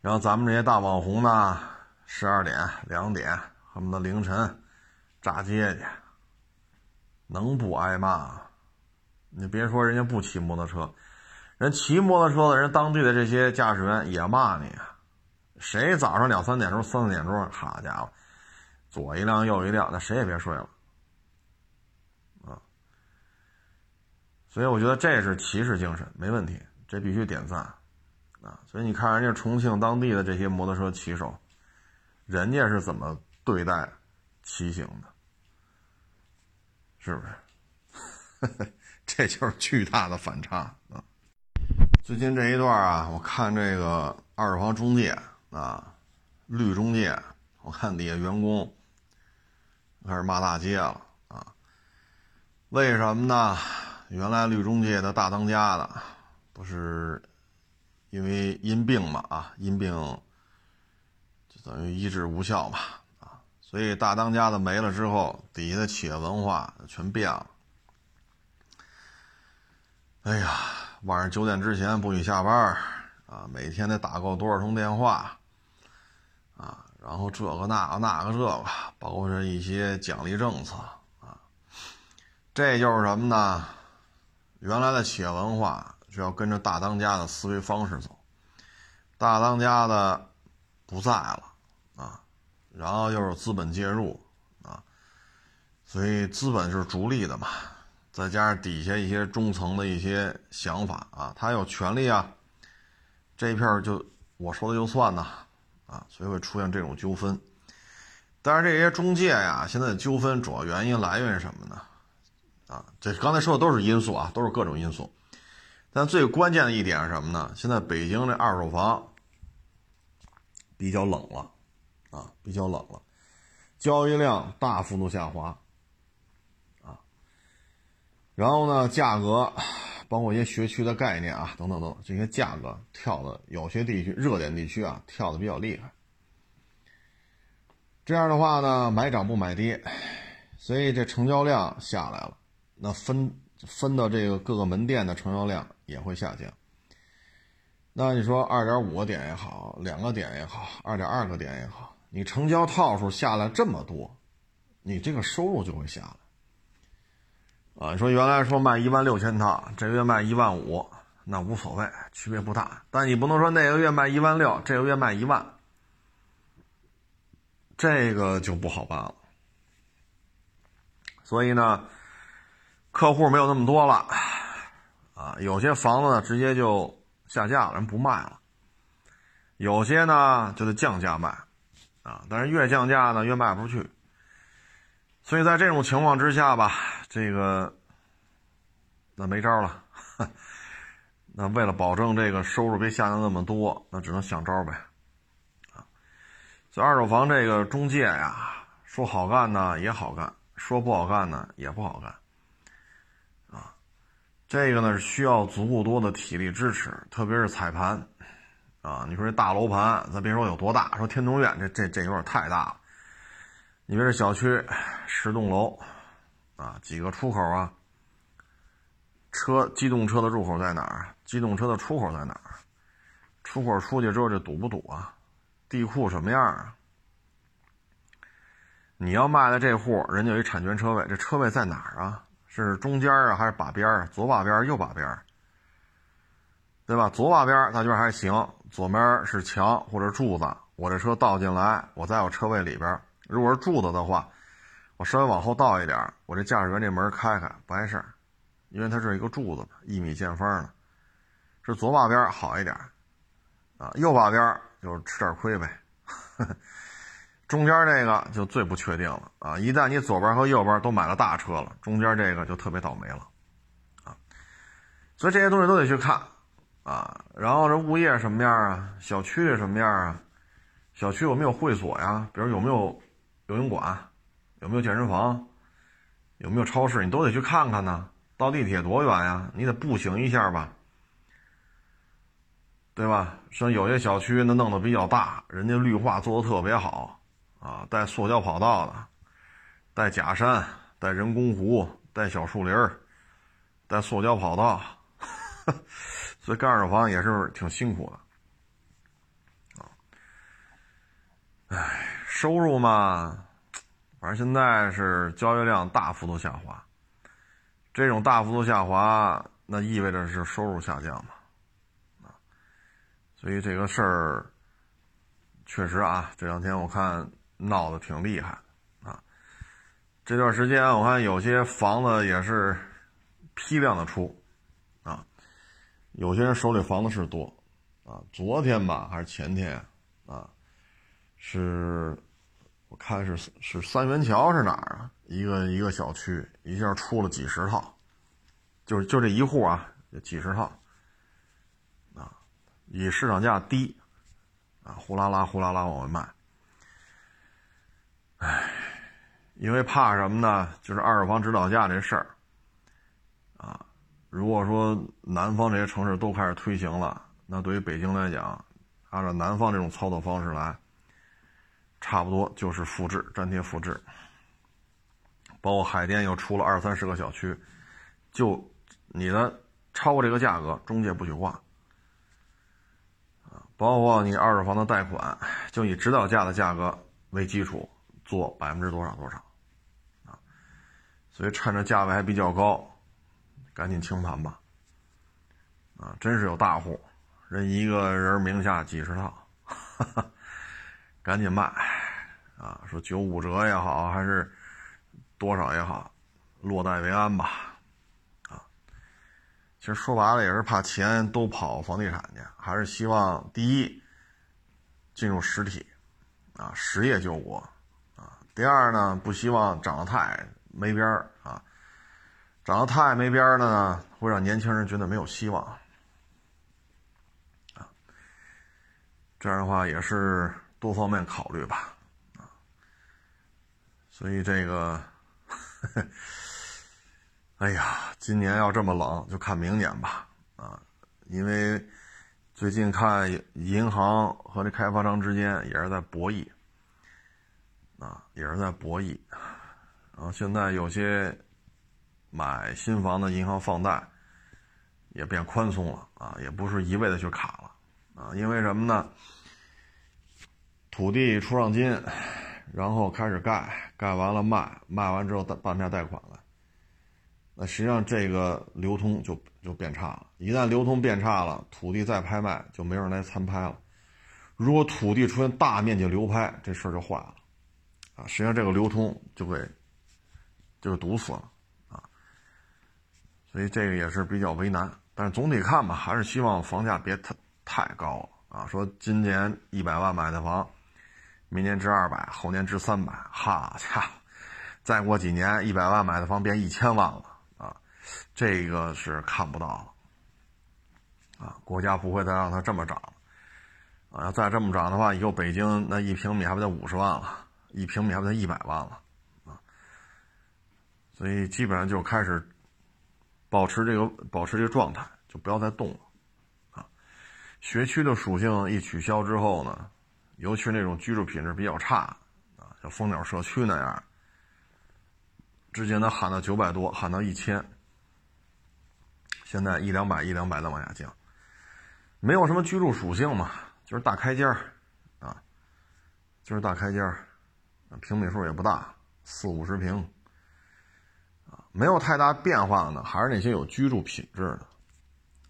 然后咱们这些大网红呢，十二点、两点，恨不得凌晨炸街去，能不挨骂？你别说人家不骑摩托车，人骑摩托车的人，当地的这些驾驶员也骂你啊。谁早上两三点钟、三四点钟，好家伙，左一辆右一辆，那谁也别睡了，啊！所以我觉得这是骑士精神，没问题，这必须点赞，啊！所以你看人家重庆当地的这些摩托车骑手，人家是怎么对待骑行的，是不是？(laughs) 这就是巨大的反差啊！最近这一段啊，我看这个二手房中介。啊，绿中介，我看底下员工开始骂大街了啊！为什么呢？原来绿中介的大当家的不是因为因病嘛啊，因病就等于医治无效嘛，所以大当家的没了之后，底下的企业文化全变了。哎呀，晚上九点之前不许下班啊，每天得打够多少通电话？啊，然后这个那个那个这个，包括是一些奖励政策啊，这就是什么呢？原来的企业文化是要跟着大当家的思维方式走，大当家的不在了，然后又是资本介入啊，所以资本是逐利的嘛，再加上底下一些中层的一些想法啊，他有权利啊，这一片就我说的就算呐。啊，所以会出现这种纠纷。但是这些中介呀，现在纠纷主要原因来源于什么呢？啊，这刚才说的都是因素啊，都是各种因素。但最关键的一点是什么呢？现在北京这二手房比较冷了，啊，比较冷了，交易量大幅度下滑，啊，然后呢，价格。包括一些学区的概念啊，等等等，这些价格跳的有些地区热点地区啊跳的比较厉害。这样的话呢，买涨不买跌，所以这成交量下来了，那分分到这个各个门店的成交量也会下降。那你说二点五个点也好，两个点也好，二点二个点也好，你成交套数下来这么多，你这个收入就会下来。啊，你说原来说卖一万六千套，这个月卖一万五，那无所谓，区别不大。但你不能说那个月卖一万六，这个月卖一万，这个就不好办了。所以呢，客户没有那么多了，啊，有些房子呢直接就下架了，人不卖了；有些呢就得降价卖，啊，但是越降价呢越卖不出去。所以在这种情况之下吧。这个那没招了，(laughs) 那为了保证这个收入别下降那么多，那只能想招呗，啊，所以二手房这个中介呀，说好干呢也好干，说不好干呢也不好干，啊，这个呢是需要足够多的体力支持，特别是踩盘，啊，你说这大楼盘，咱别说有多大，说天通苑这这这有点太大了，你别这小区十栋楼，啊，几个出口啊？车机动车的入口在哪儿？机动车的出口在哪儿？出口出去之后这堵不堵啊？地库什么样啊？你要卖的这户，人家有一产权车位，这车位在哪儿啊？是中间啊，还是把边儿？左把边，右把边？对吧？左把边儿，大觉还行，左边是墙或者柱子，我这车倒进来，我在我车位里边。如果是柱子的话，我稍微往后倒一点，我这驾驶员这门开开不碍事儿。因为它是一个柱子一米见方的，是左把边好一点，啊，右把边就吃点亏呗。(laughs) 中间这个就最不确定了啊！一旦你左边和右边都买了大车了，中间这个就特别倒霉了，啊！所以这些东西都得去看啊。然后这物业什么样啊？小区什么样啊？小区有没有会所呀？比如有没有游泳馆？有没有健身房？有没有超市？你都得去看看呢。到地铁多远呀？你得步行一下吧，对吧？像有些小区那弄得比较大，人家绿化做的特别好啊，带塑胶跑道的，带假山，带人工湖，带小树林带塑胶跑道，所以盖二手房也是挺辛苦的啊。唉，收入嘛，反正现在是交易量大幅度下滑。这种大幅度下滑，那意味着是收入下降嘛？啊，所以这个事儿确实啊，这两天我看闹得挺厉害啊。这段时间我看有些房子也是批量的出，有些人手里房子是多啊。昨天吧还是前天啊，是我看是是三元桥是哪儿啊？一个一个小区一下出了几十套，就就这一户啊，几十套，啊，以市场价低，啊，呼啦啦呼啦啦往外卖。唉，因为怕什么呢？就是二手房指导价这事儿，如果说南方这些城市都开始推行了，那对于北京来讲，按照南方这种操作方式来，差不多就是复制粘贴复制。包括海淀又出了二三十个小区，就你的超过这个价格，中介不许挂。啊，包括你二手房的贷款，就以指导价的价格为基础做百分之多少多少，啊，所以趁着价位还比较高，赶紧清盘吧。啊，真是有大户，人一个人名下几十套，哈 (laughs) 哈赶紧卖，啊，说九五折也好，还是。多少也好，落袋为安吧，啊，其实说白了也是怕钱都跑房地产去，还是希望第一进入实体，啊，实业救国，啊，第二呢不希望涨得太没边儿涨得太没边儿的呢会让年轻人觉得没有希望，啊，这样的话也是多方面考虑吧，啊，所以这个。(laughs) 哎呀，今年要这么冷，就看明年吧。啊，因为最近看银行和这开发商之间也是在博弈，啊，也是在博弈。然后现在有些买新房的银行放贷也变宽松了啊，也不是一味的去卡了啊。因为什么呢？土地出让金。然后开始盖，盖完了卖，卖完之后办下贷款了。那实际上这个流通就就变差了。一旦流通变差了，土地再拍卖就没人来参拍了。如果土地出现大面积流拍，这事儿就坏了，啊，实际上这个流通就会就是堵死了，所以这个也是比较为难。但是总体看吧，还是希望房价别太太高了啊。说今年一百万买的房。明年值二百，后年值三百，好家伙，再过几年一百万买的房变一千万了啊！这个是看不到了啊，国家不会再让它这么涨了，啊，要再这么涨的话，以后北京那一平米还不得五十万了，一平米还不得一百万了，啊，所以基本上就开始保持这个保持这个状态，就不要再动了，啊，学区的属性一取消之后呢，尤其是那种居住品质比较差，啊，像蜂鸟社区那样，之前能喊到九百多，喊到一千，现在一两百一两百的往下降。没有什么居住属性嘛，就是大开间儿，啊，就是大开间儿，平米数也不大，四五十平，没有太大变化的，还是那些有居住品质的，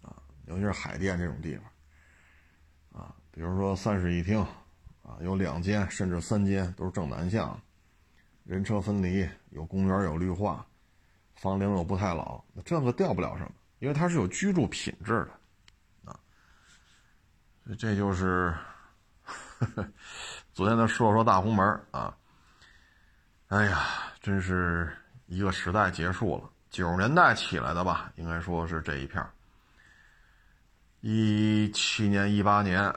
啊，尤其是海淀这种地方，啊，比如说三室一厅，啊，有两间甚至三间都是正南向，人车分离，有公园有绿化，房龄又不太老，这个掉不了什么，因为它是有居住品质的啊。这就是 (laughs) 昨天的说说大红门啊！哎呀，真是一个时代结束了。九十年代起来的吧，应该说是这一片一七年、一八年，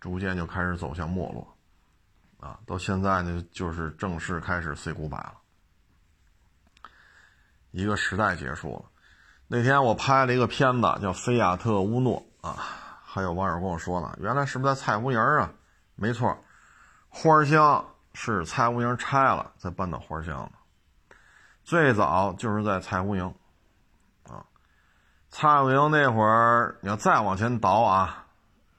逐渐就开始走向没落啊！到现在呢，就是正式开始 say goodbye 了。一个时代结束了。那天我拍了一个片子，叫《菲亚特乌诺》啊。还有网友跟我说呢，原来是不是在蔡湖营啊？没错，花乡是蔡湖营拆了再搬到花乡的。最早就是在蔡湖营，啊，蔡湖营那会儿，你要再往前倒啊，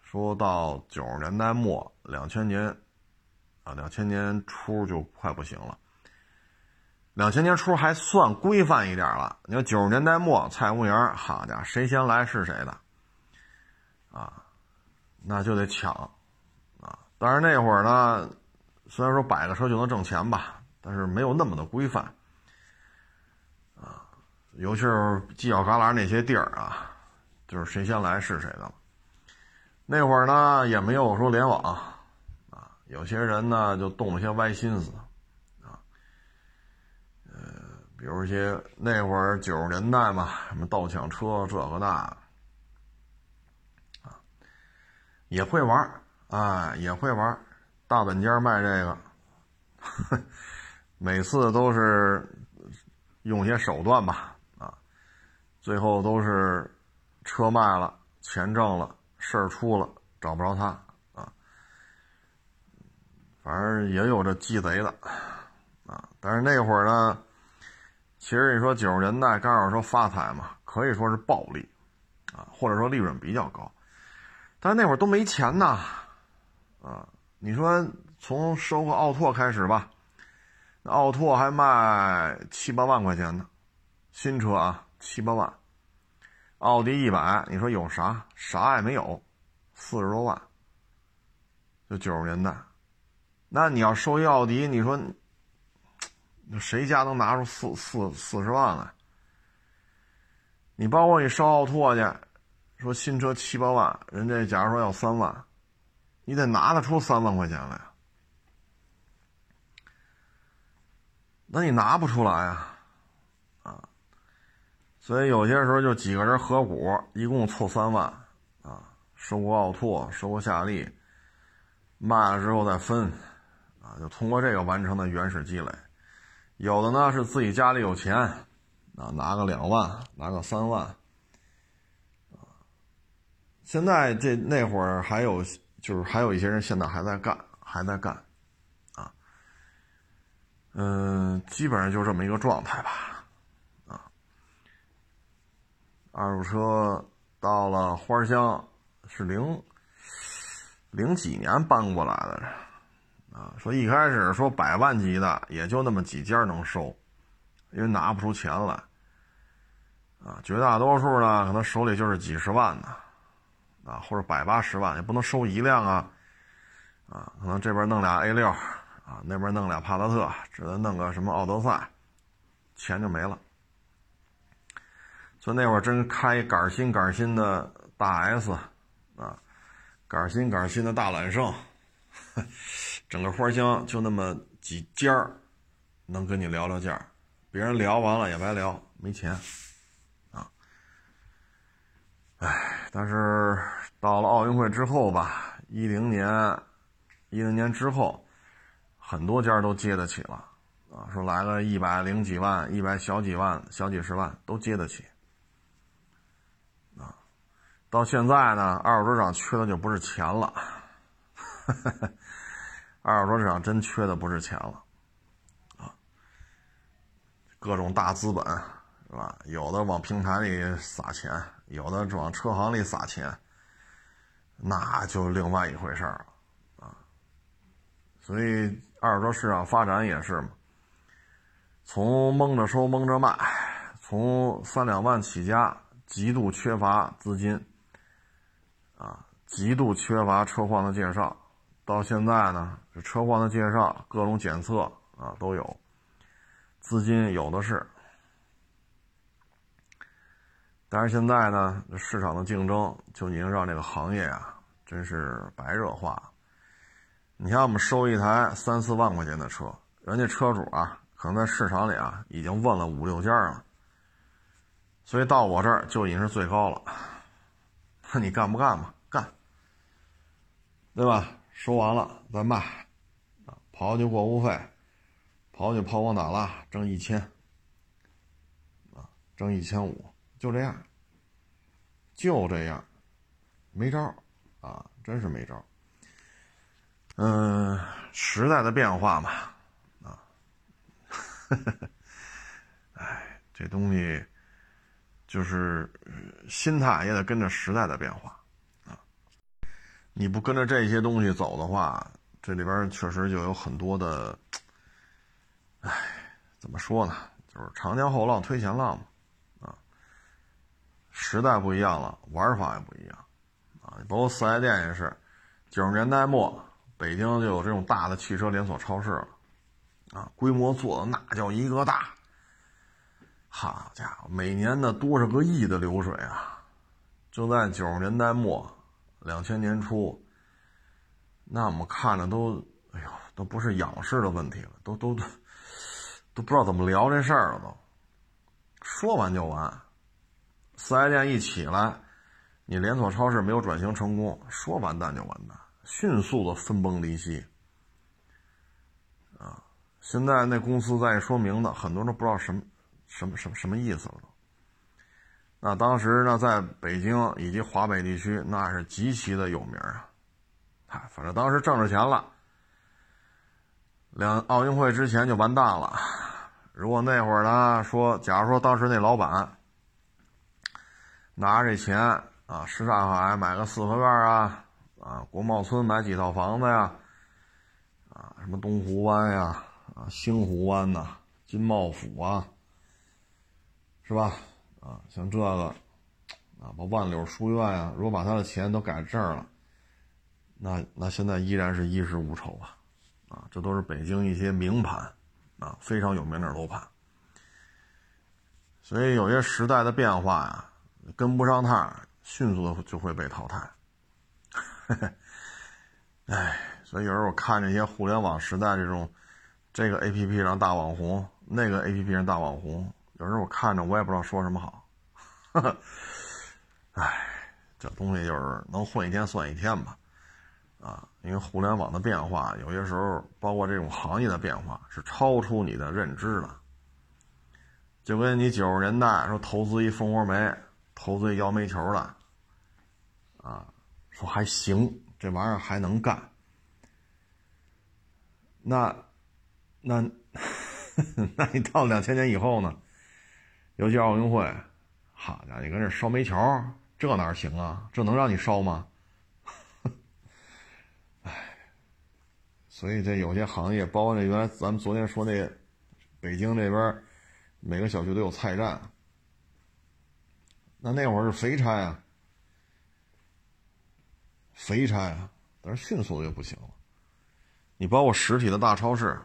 说到九十年代末、两千年，啊，两千年初就快不行了。两千年初还算规范一点了，你说九十年代末蔡湖营，好家伙，谁先来是谁的。啊，那就得抢，啊！但是那会儿呢，虽然说摆个车就能挣钱吧，但是没有那么的规范，尤其是犄角旮旯那些地儿啊，就是谁先来是谁的。那会儿呢，也没有说联网，啊，有些人呢就动了些歪心思，啊，呃，比如一些那会儿九十年代嘛，什么盗抢车这个那。啊也会玩啊，也会玩大本家卖这个，(laughs) 每次都是用些手段吧，最后都是车卖了，钱挣了，事儿出了，找不着他啊。反正也有这鸡贼的啊，但是那会儿呢，其实你说九十年代刚好说发财嘛，可以说是暴利啊，或者说利润比较高。但那会儿都没钱呐，啊，你说从收个奥拓开始吧，那奥拓还卖七八万块钱呢，新车啊，七八万，奥迪一百，你说有啥？啥也没有，四十多万，就九十年代，那你要收一奥迪，你说，谁家能拿出四四四十万来？你包括你收奥拓去。说新车七八万，人家假如说要三万，你得拿得出三万块钱来，那你拿不出来啊，啊，所以有些时候就几个人合股，一共凑三万，啊，收购奥拓，收购夏利，卖了之后再分，啊，就通过这个完成的原始积累，有的呢是自己家里有钱，啊，拿个两万，拿个三万。啊现在这那会儿还有，就是还有一些人现在还在干，还在干，啊，嗯，基本上就这么一个状态吧，啊，二手车到了花乡是零零几年搬过来的，啊，说一开始说百万级的也就那么几家能收，因为拿不出钱来，啊，绝大多数呢可能手里就是几十万的。啊，或者百八十万也不能收一辆啊，啊，可能这边弄俩 A 六，啊，那边弄俩帕萨特，只能弄个什么奥德赛，钱就没了。所以那会儿真开一杆新杆新的大 S，啊，杆新杆新的大揽胜，(laughs) 整个花乡就那么几家儿能跟你聊聊价，别人聊完了也白聊，没钱，啊，唉。但是到了奥运会之后吧，一零年，一零年之后，很多家都接得起了啊，说来个一百零几万、一百小几万、小几十万都接得起。到现在呢，二手车市场缺的就不是钱了，二手车市场真缺的不是钱了啊，各种大资本。是吧？有的往平台里撒钱，有的往车行里撒钱，那就另外一回事了啊。所以二手车市场发展也是嘛，从蒙着收蒙着卖，从三两万起家，极度缺乏资金，极度缺乏车况的介绍，到现在呢，这车况的介绍、各种检测啊都有，资金有的是。但是现在呢，市场的竞争就已经让这个行业啊，真是白热化。你像我们收一台三四万块钱的车，人家车主啊，可能在市场里啊已经问了五六家了，所以到我这儿就已经是最高了。那 (laughs) 你干不干嘛？对吧？收完了再卖，啊，刨去过户费，刨去抛光打蜡，挣一千，啊，挣一千五。就这样，就这样，没招啊，真是没招嗯，时代的变化嘛，啊，(laughs) 哎，这东西就是心态也得跟着时代的变化。你不跟着这些东西走的话，这里边确实就有很多的，哎，怎么说呢？就是长江后浪推前浪嘛。啊时代不一样了，玩法也不一样，啊，包括四 S 店也是，九十年代末，北京就有这种大的汽车连锁超市了，啊，规模做的那叫一个大，好家伙，每年的多少个亿的流水啊，就在九十年代末，两千年初，那我们看着都，哎呦，都不是仰视的问题了，都都都，都不知道怎么聊这事儿了，都，说完就完。四 S 店一起来，你连锁超市没有转型成功，说完蛋就完蛋，迅速的分崩离析。啊，现在那公司再说明的，很多人都不知道什么什么什么什么意思了都。那当时呢，在北京以及华北地区，那是极其的有名啊。嗨，反正当时挣着钱了，两奥运会之前就完蛋了。如果那会儿呢，说假如说当时那老板。拿着这钱啊，什刹海买个四合院啊，啊，国贸村买几套房子呀，啊，什么东湖湾呀，啊，星湖湾呐，金茂府啊，是吧？啊，像这个，啊，把万柳书院啊，如果把他的钱都改这儿了，那那现在依然是衣食无愁啊，啊，这都是北京一些名盘，啊，非常有名的楼盘，所以有些时代的变化呀。跟不上趟，迅速的就会被淘汰。(laughs) 哎，所以有时候我看这些互联网时代这种，这个 A P P 上大网红，那个 A P P 上大网红，有时候我看着我也不知道说什么好。哎，这东西就是能混一天算一天吧。啊，因为互联网的变化，有些时候包括这种行业的变化，是超出你的认知的。就跟你九十年代说投资一蜂窝煤。投资一摇煤球的，啊，说还行，这玩意儿还能干。那，那，(laughs) 那你到两千年以后呢？尤其奥运会，好家伙，你跟这烧煤球，这哪行啊？这能让你烧吗？(laughs) 所以这有些行业，包括那原来咱们昨天说那北京这边，每个小区都有菜站。那那会儿是肥差啊，肥差啊，但是迅速的就不行了。你包括实体的大超市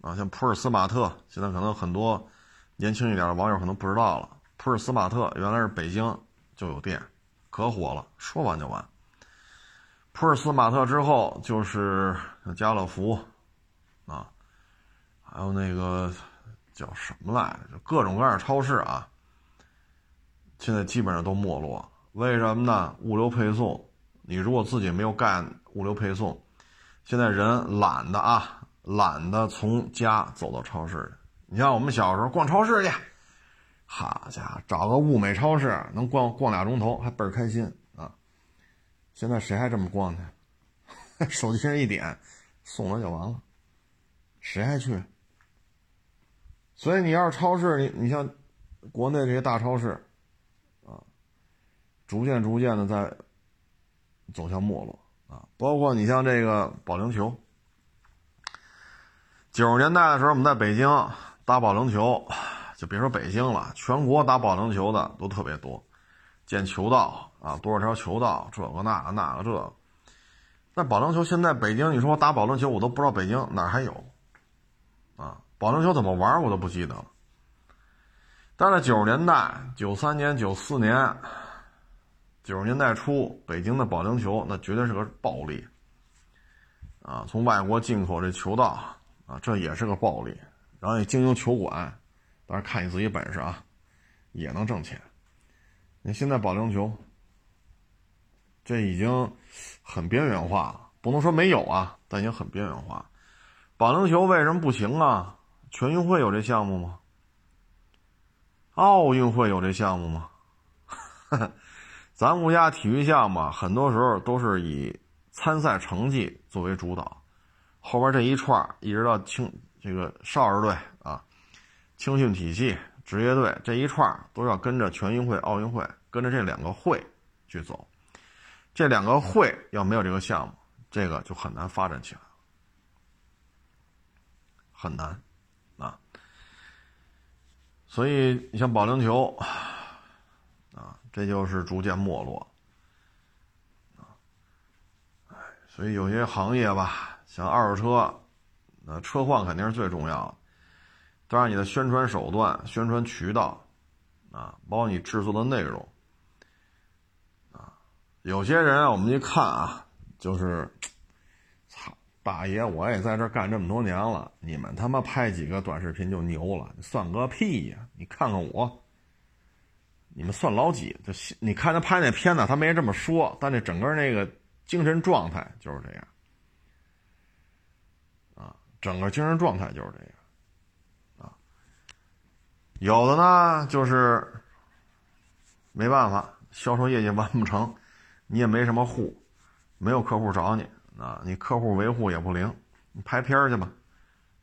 啊，像普尔斯玛特，现在可能很多年轻一点的网友可能不知道了。普尔斯玛特原来是北京就有店，可火了，说完就完。普尔斯玛特之后就是家乐福啊，还有那个叫什么来着，就各种各样的超市啊。现在基本上都没落，为什么呢？物流配送，你如果自己没有干物流配送，现在人懒得啊，懒得从家走到超市。你像我们小时候逛超市去，好家伙，找个物美超市能逛逛俩钟头，还倍儿开心啊！现在谁还这么逛去？(laughs) 手机上一点，送了就完了，谁还去？所以你要是超市，你你像国内这些大超市。啊逐渐逐渐的在走向没落啊！包括你像这个保龄球，九十年代的时候，我们在北京打保龄球，就别说北京了，全国打保龄球的都特别多，建球道啊，多少条球道，这个那个那个这个。那保龄球现在北京，你说我打保龄球，我都不知道北京哪还有啊？保龄球怎么玩，我都不记得了。但是九十年代，九三年、九四年。九十年代初，北京的保龄球那绝对是个暴利，啊，从外国进口这球道啊，这也是个暴利。然后也经营球馆，当然看你自己本事啊，也能挣钱。你现在保龄球，这已经很边缘化了，不能说没有啊，但已经很边缘化。保龄球为什么不行啊？全运会有这项目吗？奥运会有这项目吗？(laughs) 咱国家体育项目很多时候都是以参赛成绩作为主导，后边这一串一直到青这个少儿队啊、青训体系、职业队这一串都要跟着全运会、奥运会，跟着这两个会去走。这两个会要没有这个项目，这个就很难发展起来，很难啊。所以你像保龄球。啊这就是逐渐没落，所以有些行业吧，像二手车，那车况肯定是最重要的。当然，你的宣传手段、宣传渠道，啊，包括你制作的内容，啊，有些人啊我们一看啊，就是，(tsk) 操，大爷，我也在这干这么多年了，你们他妈拍几个短视频就牛了，算个屁呀！你看看我。你们算老几？就你看他拍那片子，他没这么说，但这整个那个精神状态就是这样，整个精神状态就是这样，啊，有的呢就是没办法，销售业绩完不成，你也没什么户，没有客户找你，啊，你客户维护也不灵，你拍片儿去吧，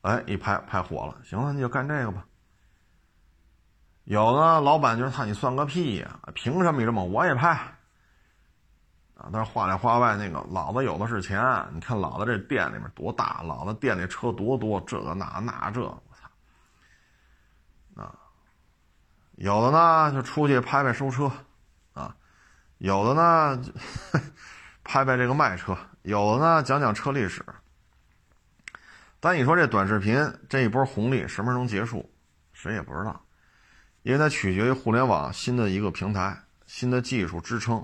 哎，一拍拍火了，行了，你就干这个吧。有的老板就是他，你算个屁呀！凭什么你这么我也拍啊？但是话里话外，那个老子有的是钱。你看老子这店里面多大，老子店里车多多，这个那那这，我操！啊，有的呢就出去拍拍收车啊，有的呢 (laughs) 拍拍这个卖车，有的呢讲讲车历史。但你说这短视频这一波红利什么时候能结束？谁也不知道。因为它取决于互联网新的一个平台、新的技术支撑，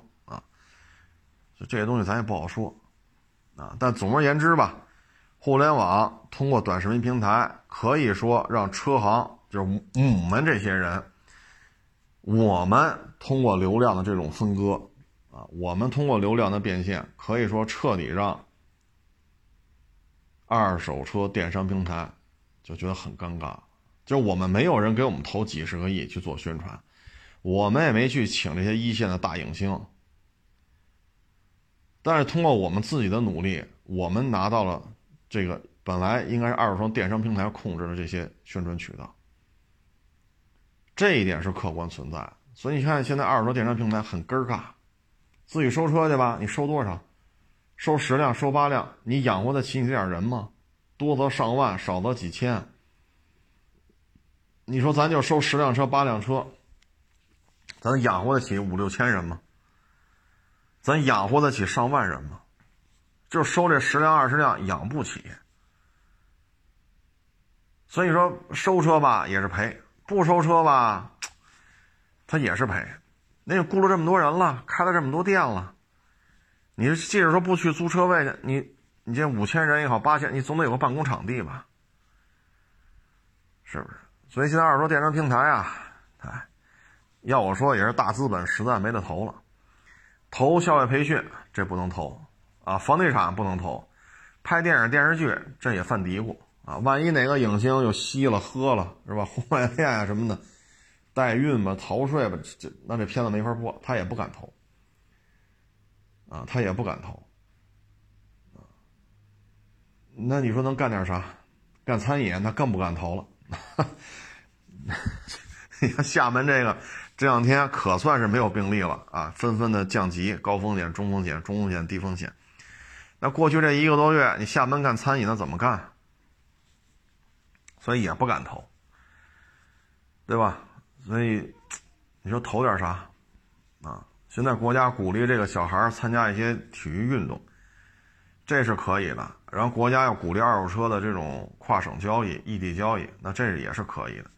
这些东西咱也不好说啊。但总而言之吧，互联网通过短视频平台，可以说让车行就是我们这些人，我们通过流量的这种分割啊，我们通过流量的变现，可以说彻底让二手车电商平台就觉得很尴尬。就我们没有人给我们投几十个亿去做宣传，我们也没去请这些一线的大影星，但是通过我们自己的努力，我们拿到了这个本来应该是二手车电商平台控制的这些宣传渠道，这一点是客观存在。所以你看，现在二手车电商平台很尴尬，自己收车去吧，你收多少？收十辆，收八辆，你养活得起你这点人吗？多则上万，少则几千。你说咱就收十辆车八辆车，咱养活得起五六千人吗？咱养活得起上万人吗？就收这十辆二十辆养不起。所以说收车吧也是赔，不收车吧，他也是赔。那雇了这么多人了，开了这么多店了，你即使说不去租车位去，你你这五千人也好，八千，你总得有个办公场地吧？是不是？所以现在二手电商平台啊，哎，要我说也是大资本实在没得投了。投校外培训这不能投啊，房地产不能投，拍电影电视剧这也犯嘀咕啊，万一哪个影星又吸了喝了是吧？(laughs) 婚外恋啊什么的，代孕吧、逃税吧，这那这片子没法播，他也不敢投啊，他也不敢投啊。那你说能干点啥？干餐饮那更不敢投了。(laughs) 你看厦门这个。这两天可算是没有病例了啊，纷纷的降级，高风险、中风险、中风险、低风险。那过去这一个多月，你厦门干餐饮的怎么干？所以也不敢投，对吧？所以你说投点啥啊？现在国家鼓励这个小孩参加一些体育运动，这是可以的。然后国家要鼓励二手车的这种跨省交易、异地交易，那这也是可以的。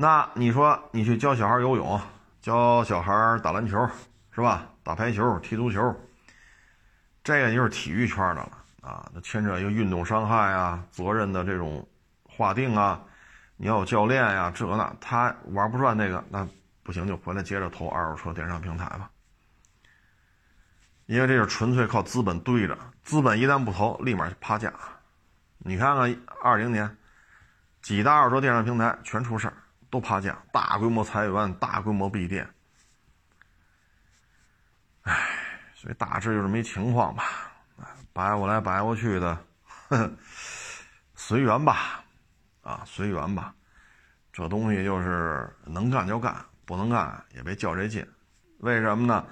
那你说你去教小孩游泳，教小孩打篮球，是吧？打排球、踢足球，这个就是体育圈的了啊。那牵扯一个运动伤害啊，责任的这种划定啊，你要有教练呀，这那他玩不转那个，那不行就回来接着投二手车电商平台吧。因为这是纯粹靠资本堆着，资本一旦不投，立马就趴价。你看看二零年，几大二手车电商平台全出事儿。都趴价，大规模裁员，大规模闭店，唉，所以大致就这么一情况吧，摆过来摆过去的，随缘吧，啊，随缘吧，这东西就是能干就干，不能干也别较这劲，为什么呢？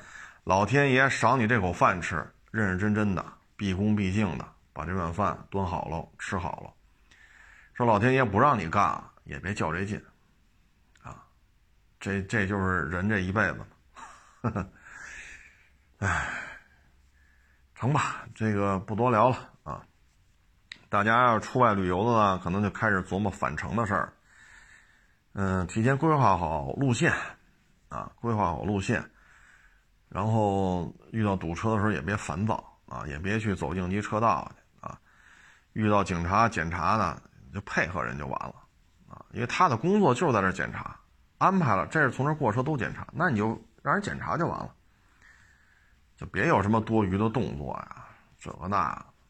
老天爷赏你这口饭吃，认认真真的，毕恭毕敬的把这碗饭端好了，吃好了。说老天爷不让你干，也别较这劲。这这就是人这一辈子嘛，(laughs) 唉，成吧，这个不多聊了啊。大家要出外旅游的呢，可能就开始琢磨返程的事儿。嗯，提前规划好路线啊，规划好路线，然后遇到堵车的时候也别烦躁啊，也别去走应急车道去啊。遇到警察检查呢，就配合人就完了啊，因为他的工作就是在这检查。安排了，这是从这过车都检查，那你就让人检查就完了，就别有什么多余的动作呀，这个那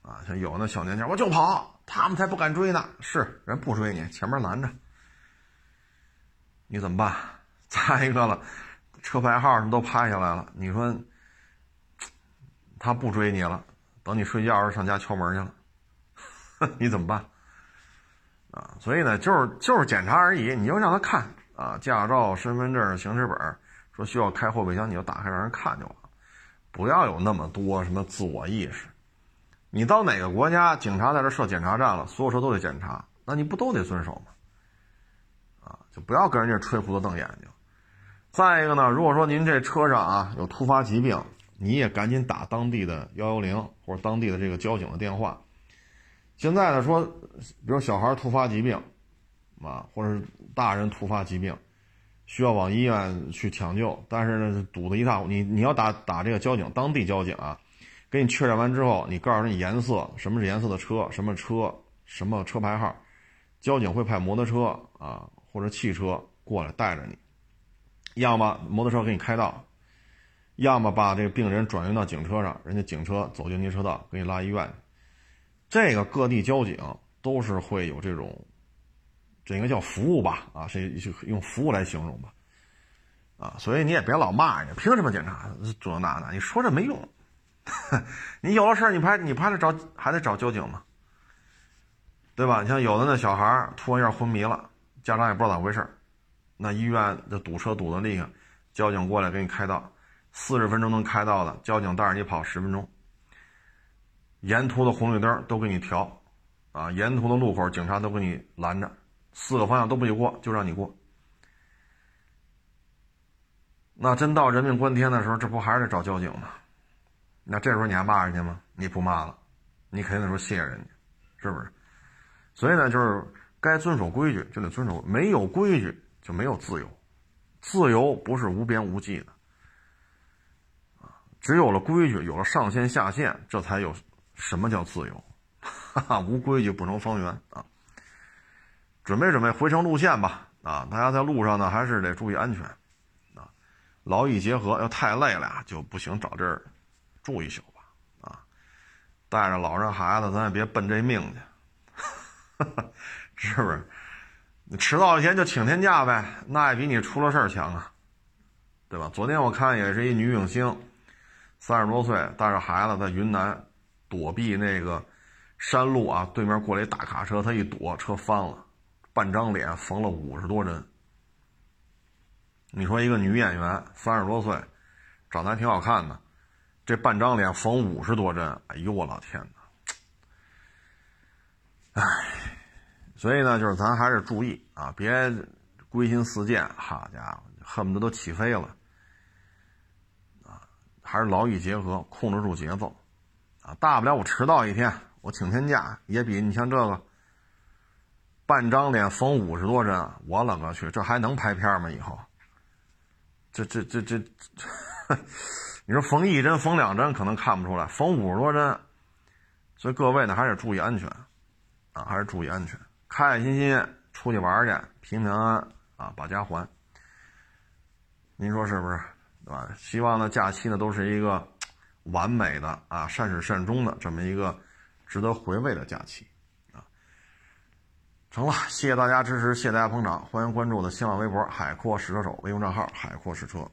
啊，像有那小年轻，我就跑，他们才不敢追呢。是人不追你，前面拦着，你怎么办？(laughs) 再一个了，车牌号什么都拍下来了，你说他不追你了，等你睡觉时上家敲门去了，(laughs) 你怎么办？啊，所以呢，就是就是检查而已，你就让他看。啊，驾照、身份证、行驶本，说需要开后备箱，你就打开让人看就完了，不要有那么多什么自我意识。你到哪个国家，警察在这设检查站了，所有车都得检查，那你不都得遵守吗？啊，就不要跟人家吹胡子瞪眼睛。再一个呢，如果说您这车上啊有突发疾病，你也赶紧打当地的幺幺零或者当地的这个交警的电话。现在呢说，比如小孩突发疾病。啊，或者是大人突发疾病，需要往医院去抢救，但是呢堵得一塌糊涂。你你要打打这个交警，当地交警啊，给你确认完之后，你告诉你颜色，什么是颜色的车，什么车，什么车牌号，交警会派摩托车啊或者汽车过来带着你，要么摩托车给你开道，要么把这个病人转运到警车上，人家警车走应急车道给你拉医院。这个各地交警都是会有这种。这应该叫服务吧，啊，是用服务来形容吧，啊，所以你也别老骂人家，凭什么检查这那的？你说这没用，(laughs) 你有了事儿，你拍你不还得找还得找交警吗？对吧？你像有的那小孩突然一下昏迷了，家长也不知道咋回事那医院的堵车堵得厉害，交警过来给你开道，四十分钟能开到的，交警带着你跑十分钟，沿途的红绿灯都给你调，啊，沿途的路口警察都给你拦着。四个方向都不许过，就让你过。那真到人命关天的时候，这不还是得找交警吗？那这时候你还骂人家吗？你不骂了，你肯定得说谢谢人家，是不是？所以呢，就是该遵守规矩就得遵守，没有规矩就没有自由，自由不是无边无际的啊！只有了规矩，有了上限下限，这才有什么叫自由？(laughs) 哈哈，无规矩不成方圆啊！准备准备回程路线吧，啊，大家在路上呢还是得注意安全，啊，劳逸结合，要太累了就不行，找地儿住一宿吧，啊，带着老人孩子，咱也别奔这命去，(laughs) 是不是？你迟到一天就请天假呗，那也比你出了事儿强啊，对吧？昨天我看也是一女影星，三十多岁，带着孩子在云南躲避那个山路啊，对面过来一大卡车，她一躲，车翻了，半张脸缝了五十多针。你说一个女演员三十多岁，长得还挺好看的，这半张脸缝五十多针，哎呦我老天哪！哎，所以呢，就是咱还是注意啊，别归心似箭，好家伙，恨不得都起飞了啊！还是劳逸结合，控制住节奏啊！大不了我迟到一天，我请天假，也比你像这个半张脸缝五十多针，我勒个去，这还能拍片吗？以后？这这这这，(laughs) 你说缝一针缝两针可能看不出来，缝五十多针，所以各位呢还是注意安全，啊，还是注意安全，开开心心出去玩去，平平安安啊把家还。您说是不是？对吧？希望呢假期呢都是一个完美的啊善始善终的这么一个值得回味的假期。成了，谢谢大家支持，谢谢大家捧场，欢迎关注我的新浪微博“海阔试车手”微信账号“海阔试车”。